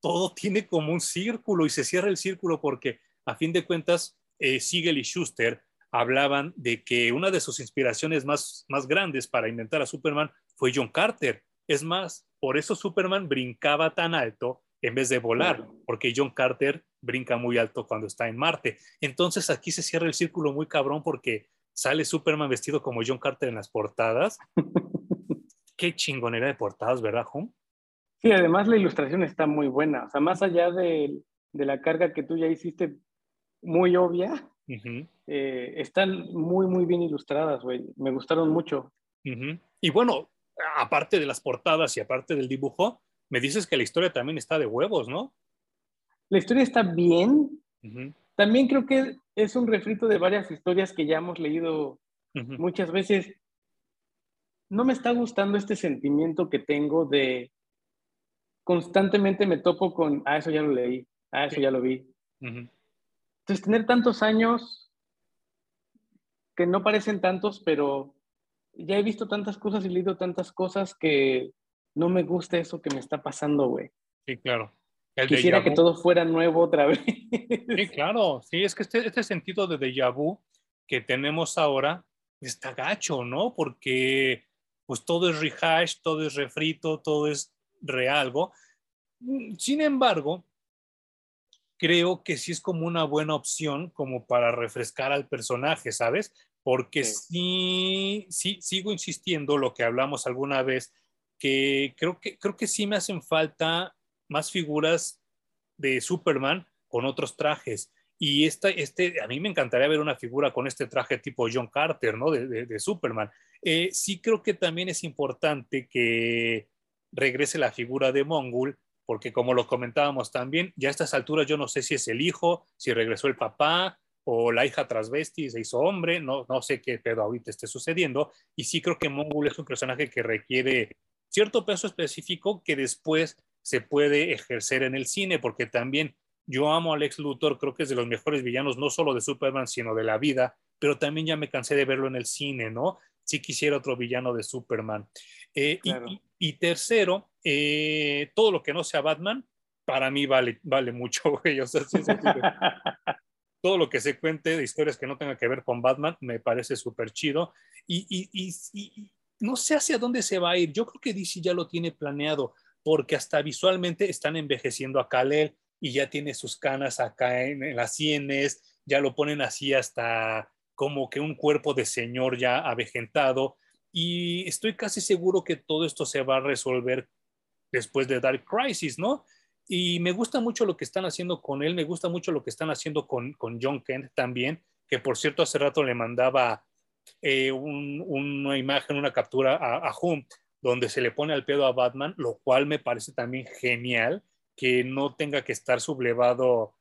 todo tiene como un círculo y se cierra el círculo porque, a fin de cuentas, eh, Siegel y Schuster hablaban de que una de sus inspiraciones más, más grandes para inventar a Superman fue John Carter. Es más, por eso Superman brincaba tan alto en vez de volar, porque John Carter brinca muy alto cuando está en Marte. Entonces aquí se cierra el círculo muy cabrón porque sale Superman vestido como John Carter en las portadas. Qué chingonera de portadas, ¿verdad, Home? Sí, además la ilustración está muy buena. O sea, más allá de, de la carga que tú ya hiciste muy obvia, eh, están muy, muy bien ilustradas, güey. Me gustaron mucho. Y bueno, aparte de las portadas y aparte del dibujo, me dices que la historia también está de huevos, ¿no? La historia está bien. También creo que es un refrito de varias historias que ya hemos leído muchas veces. No me está gustando este sentimiento que tengo de constantemente me topo con, ah, eso ya lo leí, ah, eso ya lo vi. Entonces, tener tantos años que no parecen tantos, pero ya he visto tantas cosas y leído tantas cosas que no me gusta eso que me está pasando, güey. Sí, claro. Quisiera que todo fuera nuevo otra vez. Sí, claro. Sí, es que este, este sentido de déjà vu que tenemos ahora está gacho, ¿no? Porque pues todo es rehash, todo es refrito, todo es realgo. Sin embargo, creo que sí es como una buena opción como para refrescar al personaje, ¿sabes? Porque sí, sí, sigo insistiendo lo que hablamos alguna vez, que creo que, creo que sí me hacen falta más figuras de Superman con otros trajes. Y esta, este, a mí me encantaría ver una figura con este traje tipo John Carter, ¿no? De, Superman. Eh, sí creo que también es importante que regrese la figura de Mongul, porque como lo comentábamos también, ya a estas alturas yo no sé si es el hijo, si regresó el papá o la hija transvesti se hizo hombre, no, no sé qué pedo ahorita esté sucediendo, y sí creo que Mongul es un personaje que requiere cierto peso específico que después se puede ejercer en el cine, porque también yo amo a Lex Luthor, creo que es de los mejores villanos, no solo de Superman, sino de la vida, pero también ya me cansé de verlo en el cine, ¿no? Si quisiera otro villano de Superman. Eh, y, tercero, eh, todo lo que no sea Batman, para mí vale, vale mucho, güey. O sea, todo lo que se cuente de historias que no tengan que ver con Batman me parece súper chido. Y, y, no sé hacia dónde se va a ir. Yo creo que DC ya lo tiene planeado, porque hasta visualmente están envejeciendo a Kal-El y ya tiene sus canas acá en, en las sienes, ya lo ponen así hasta como que un cuerpo de señor ya avejentado. Y estoy casi seguro que todo esto se va a resolver después de Dark Crisis, ¿no? Y me gusta mucho lo que están haciendo con él, me gusta mucho lo que están haciendo con, con John Kent también, que por cierto hace rato le mandaba eh, una imagen, una captura a, a donde se le pone al pedo a Batman, lo cual me parece también genial, que no tenga que estar sublevado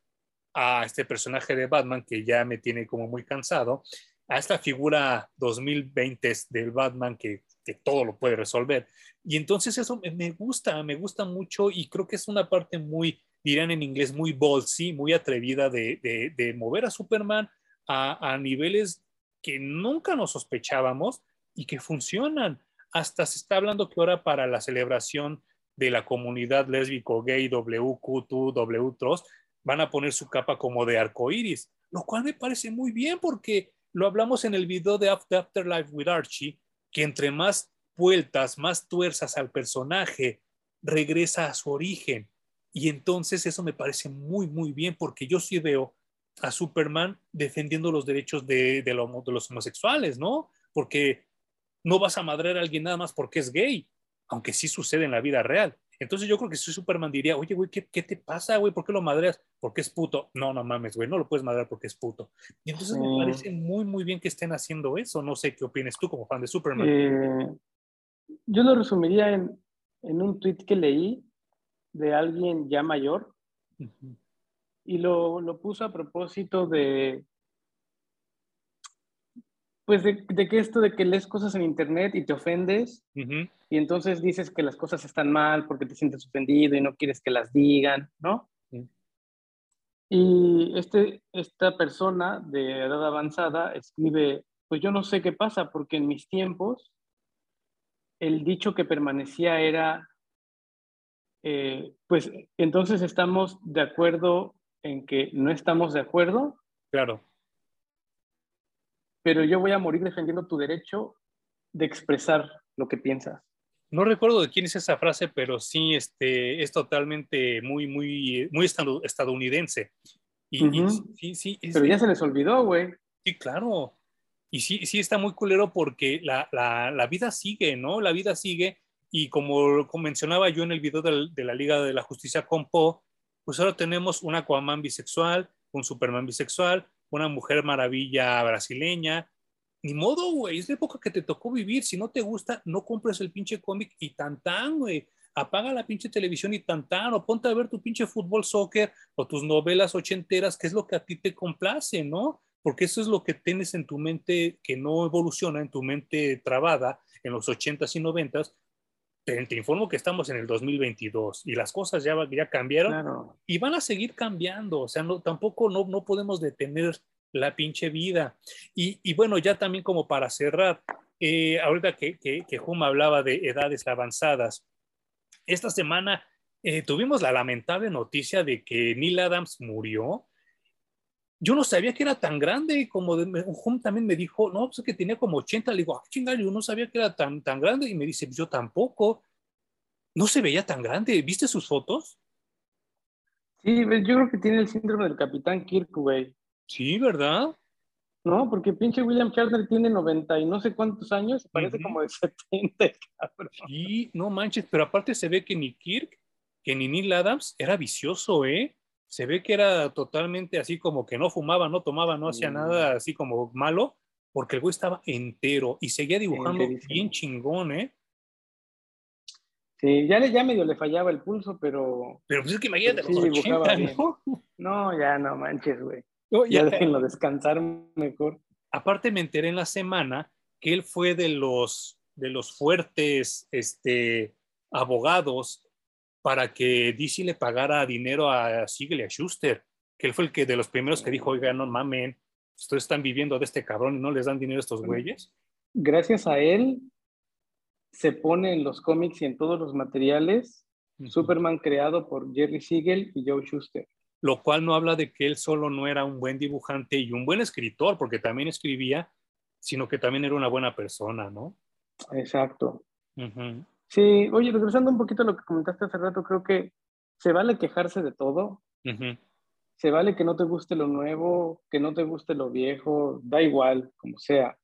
a este personaje de Batman que ya me tiene como muy cansado, a esta figura 2020 del Batman que que todo lo puede resolver. Y entonces eso me gusta, me gusta mucho y creo que es una parte muy, dirán en inglés, muy ballsy, muy atrevida de, de, mover a Superman a, niveles que nunca nos sospechábamos y que funcionan. Hasta se está hablando que ahora para la celebración de la comunidad lésbico, gay, WQ2, W van a poner su capa como de arco iris, lo cual me parece muy bien porque lo hablamos en el video de Afterlife with Archie, que entre más vueltas, más tuerzas al personaje, regresa a su origen. Y entonces eso me parece muy, muy bien, porque yo sí veo a Superman defendiendo los derechos de, los homosexuales, ¿no? Porque no vas a madrear a alguien nada más porque es gay, aunque sí sucede en la vida real. Entonces yo creo que si Superman diría, oye, güey, ¿qué, te pasa, güey? ¿Por qué lo madreas? Porque es puto. No, no mames, güey, no lo puedes madrear porque es puto. Y entonces me parece muy, muy bien que estén haciendo eso. No sé qué opinas tú como fan de Superman. Eh, yo lo resumiría en, un tweet que leí de alguien ya mayor y lo, lo puso a propósito de, pues de, que esto de que lees cosas en internet y te ofendes y entonces dices que las cosas están mal porque te sientes ofendido y no quieres que las digan, ¿no? Y este, esta persona de edad avanzada escribe, pues yo no sé qué pasa, porque en mis tiempos el dicho que permanecía era, eh, pues entonces estamos de acuerdo en que no estamos de acuerdo. Claro. Pero yo voy a morir defendiendo tu derecho de expresar lo que piensas. No recuerdo de quién es esa frase, pero sí este, es totalmente muy, muy, muy estadounidense. Y, sí, sí, pero ya se les olvidó, güey. Sí, claro. Y sí, sí está muy culero porque la, la, la vida sigue, ¿no? La vida sigue. Y como, mencionaba yo en el video de, de la Liga de la Justicia con Po, pues ahora tenemos un Aquaman bisexual, un Superman bisexual, una Mujer Maravilla brasileña. Ni modo, güey, es de época que te tocó vivir. Si no te gusta, no compres el pinche cómic y tan tan, güey. Apaga la pinche televisión y tan tan, o ponte a ver tu pinche fútbol, soccer o tus novelas ochenteras, que es lo que a ti te complace, ¿no? Porque eso es lo que tienes en tu mente que no evoluciona, en tu mente trabada en los ochentas y noventas, te, informo que estamos en el 2022 y las cosas ya, ya cambiaron y van a seguir cambiando. O sea, no, tampoco no, no podemos detener la pinche vida. Y, y bueno, ya también como para cerrar, eh, ahorita que, que, que Huma hablaba de edades avanzadas, esta semana eh, tuvimos la lamentable noticia de que Neil Adams murió yo no sabía que era tan grande, como de, Hum también me dijo, no, pues es que tenía como 80, le digo, ah, chingada, yo no sabía que era tan, tan grande, y me dice, yo tampoco, no se veía tan grande, ¿viste sus fotos? Sí, yo creo que tiene el síndrome del Capitán Kirk, güey. Sí, ¿verdad? No, porque pinche William Shatner tiene 90 y no sé cuántos años, parece como de 70, cabrón. Sí, no manches, pero aparte se ve que ni Kirk, que ni Neil Adams era vicioso, ¿eh? Se ve que era totalmente así como que no fumaba, no tomaba, no hacía nada mm. así como malo, porque el güey estaba entero y seguía dibujando bien chingón, ¿eh? Sí, ya, le, ya medio le fallaba el pulso, pero... Pero pues es que imagínate ¿no? ¿no? ya no manches, güey. ya, déjenlo descansar mejor. Aparte me enteré en la semana que él fue de los, de los fuertes este, abogados para que DC le pagara dinero a Siegel y a Schuster, que él fue el que de los primeros que dijo, oiga, no mamen, ustedes están viviendo de este cabrón y no les dan dinero a estos güeyes. Gracias a él se pone en los cómics y en todos los materiales Superman creado por Jerry Siegel y Joe Schuster. Lo cual no habla de que él solo no era un buen dibujante y un buen escritor, porque también escribía, sino que también era una buena persona, ¿no? Exacto. Sí, oye, regresando un poquito a lo que comentaste hace rato, creo que se vale quejarse de todo. Se vale que no te guste lo nuevo, que no te guste lo viejo, da igual, como sea.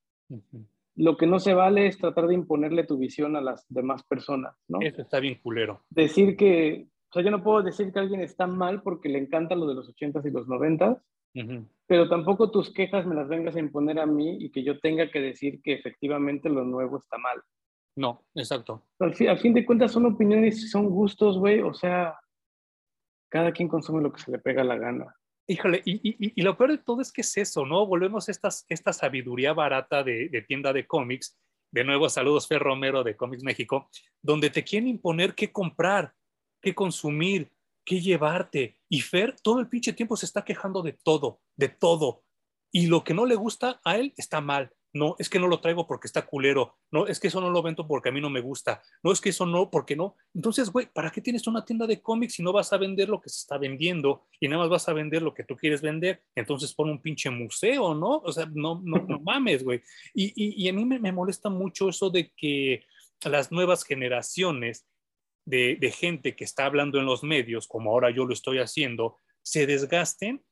Lo que no se vale es tratar de imponerle tu visión a las demás personas, ¿no? Eso está bien culero. Decir que, o sea, yo no puedo decir que alguien está mal porque le encanta lo de los ochentas y los noventas, pero tampoco tus quejas me las vengas a imponer a mí y que yo tenga que decir que efectivamente lo nuevo está mal. No, exacto. Al fin, de cuentas son opiniones y son gustos, güey. O sea, cada quien consume lo que se le pega la gana. Híjole, y, lo peor de todo es que es eso, ¿no? Volvemos a estas, esta sabiduría barata de, tienda de cómics. De nuevo, saludos Fer Romero de Cómics México, donde te quieren imponer qué comprar, qué consumir, qué llevarte. Y Fer todo el pinche tiempo se está quejando de todo, de todo. Y lo que no le gusta a él está mal no, es que no lo traigo porque está culero, no, es que eso no lo vendo porque a mí no me gusta, no, es que eso no, porque no. Entonces, güey, ¿para qué tienes una tienda de cómics si no vas a vender lo que se está vendiendo y nada más vas a vender lo que tú quieres vender? Entonces pon un pinche museo, ¿no? O sea, no, no, no mames, güey. Y, a mí me, molesta mucho eso de que las nuevas generaciones de, de gente que está hablando en los medios, como ahora yo lo estoy haciendo, se desgasten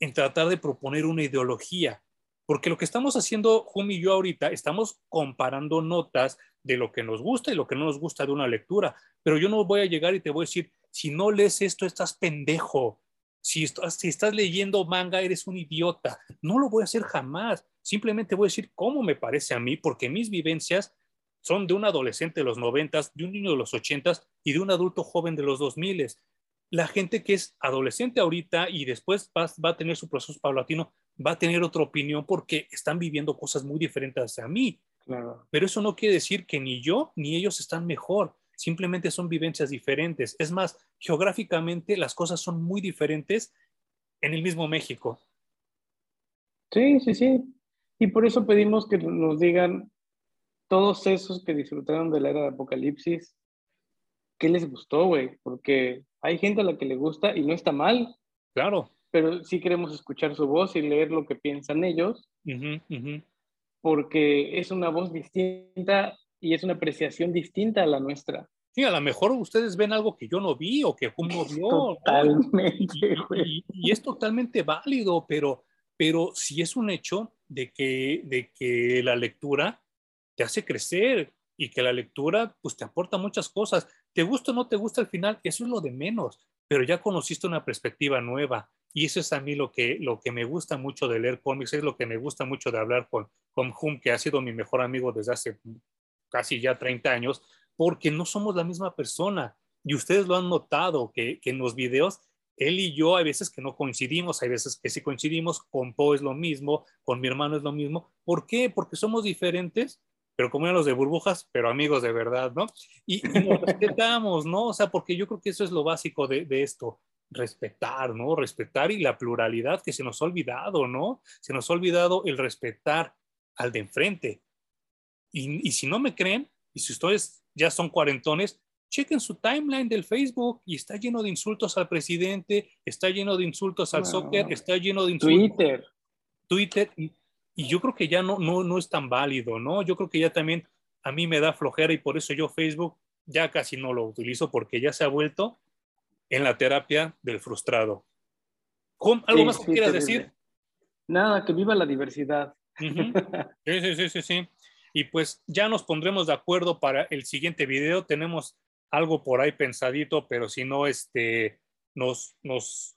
en tratar de proponer una ideología porque lo que estamos haciendo, Jumi y yo ahorita, estamos comparando notas de lo que nos gusta y lo que no nos gusta de una lectura. Pero yo no voy a llegar y te voy a decir, si no lees esto, estás pendejo. Si estás, si leyendo manga, eres un idiota. No lo voy a hacer jamás. Simplemente voy a decir cómo me parece a mí, porque mis vivencias son de un adolescente de los noventas, de un niño de los ochentas y de un adulto joven de los dos miles. La gente que es adolescente ahorita y después va a tener su proceso paulatino, va a tener otra opinión porque están viviendo cosas muy diferentes a mí. Pero eso no quiere decir que ni yo ni ellos están mejor. Simplemente son vivencias diferentes. Es más, geográficamente las cosas son muy diferentes en el mismo México. Sí, sí, sí. Y por eso pedimos que nos digan todos esos que disfrutaron de la era de Apocalipsis, ¿qué les gustó, güey? Porque hay gente a la que le gusta y no está mal. Claro. Pero sí queremos escuchar su voz y leer lo que piensan ellos. Porque es una voz distinta y es una apreciación distinta a la nuestra. Sí, a lo mejor ustedes ven algo que yo no vi o que Jum no vio. Totalmente, güey. Y, es totalmente válido, pero, pero si es un hecho de que, de que la lectura te hace crecer y que la lectura pues te aporta muchas cosas. Te gusta o no te gusta al final, eso es lo de menos, pero ya conociste una perspectiva nueva. Y eso es a mí lo que, lo que me gusta mucho de leer cómics, es lo que me gusta mucho de hablar con, con Hum, que ha sido mi mejor amigo desde hace casi ya 30 años, porque no somos la misma persona. Y ustedes lo han notado, que, en los videos, él y yo hay veces que no coincidimos, hay veces que sí coincidimos, con Poe es lo mismo, con mi hermano es lo mismo. ¿Por qué? Porque somos diferentes, pero como eran los de burbujas, pero amigos de verdad, ¿no? Y, nos respetamos, ¿no? O sea, porque yo creo que eso es lo básico de, de, esto, respetar, ¿no? Respetar y la pluralidad que se nos ha olvidado, ¿no? Se nos ha olvidado el respetar al de enfrente. Y, y si no me creen, y si ustedes ya son cuarentones, chequen su timeline del Facebook y está lleno de insultos al presidente, está lleno de insultos al soccer, está lleno de insultos. Twitter. Twitter. Y, y, yo creo que ya no, no, no es tan válido, ¿no? Yo creo que ya también a mí me da flojera y por eso yo Facebook ya casi no lo utilizo porque ya se ha vuelto en la terapia del frustrado. ¿Algo más que quieras decir? Nada, que viva la diversidad. Sí, sí, sí, sí, sí. Y pues ya nos pondremos de acuerdo para el siguiente video. Tenemos algo por ahí pensadito, pero si no, este, nos, nos,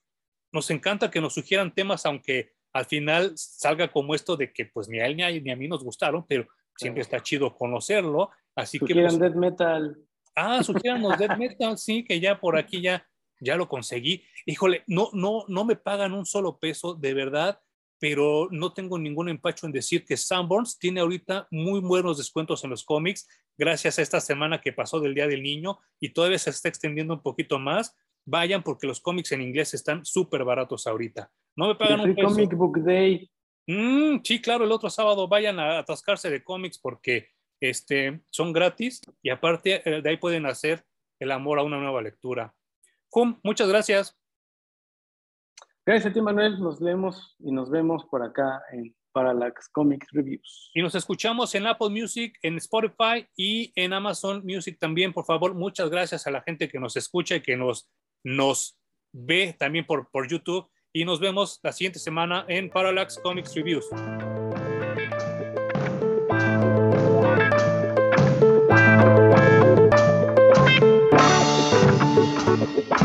nos encanta que nos sugieran temas, aunque al final salga como esto de que pues ni a él ni a, ni a mí nos gustaron, pero siempre está chido conocerlo. Así que... Pues, death metal. Ah, los death metal, sí, que ya por aquí ya, ya lo conseguí. Híjole, no, no, no me pagan un solo peso, de verdad pero no tengo ningún empacho en decir que Sanborns tiene ahorita muy buenos descuentos en los cómics, gracias a esta semana que pasó del Día del Niño y todavía se está extendiendo un poquito más. Vayan porque los cómics en inglés están súper baratos ahorita. No me pagan un peso. Comic Book Day. Mm, sí, claro, el otro sábado vayan a atascarse de cómics porque este, son gratis y aparte eh, de ahí pueden hacer el amor a una nueva lectura. Muchas gracias. Gracias a ti, Manuel. Nos vemos y nos vemos por acá en Parallax Comics Reviews. Y nos escuchamos en Apple Music, en Spotify y en Amazon Music también. Por favor, muchas gracias a la gente que nos escucha y que nos, nos ve también por, por YouTube. Y nos vemos la siguiente semana en Parallax Comics Reviews. Música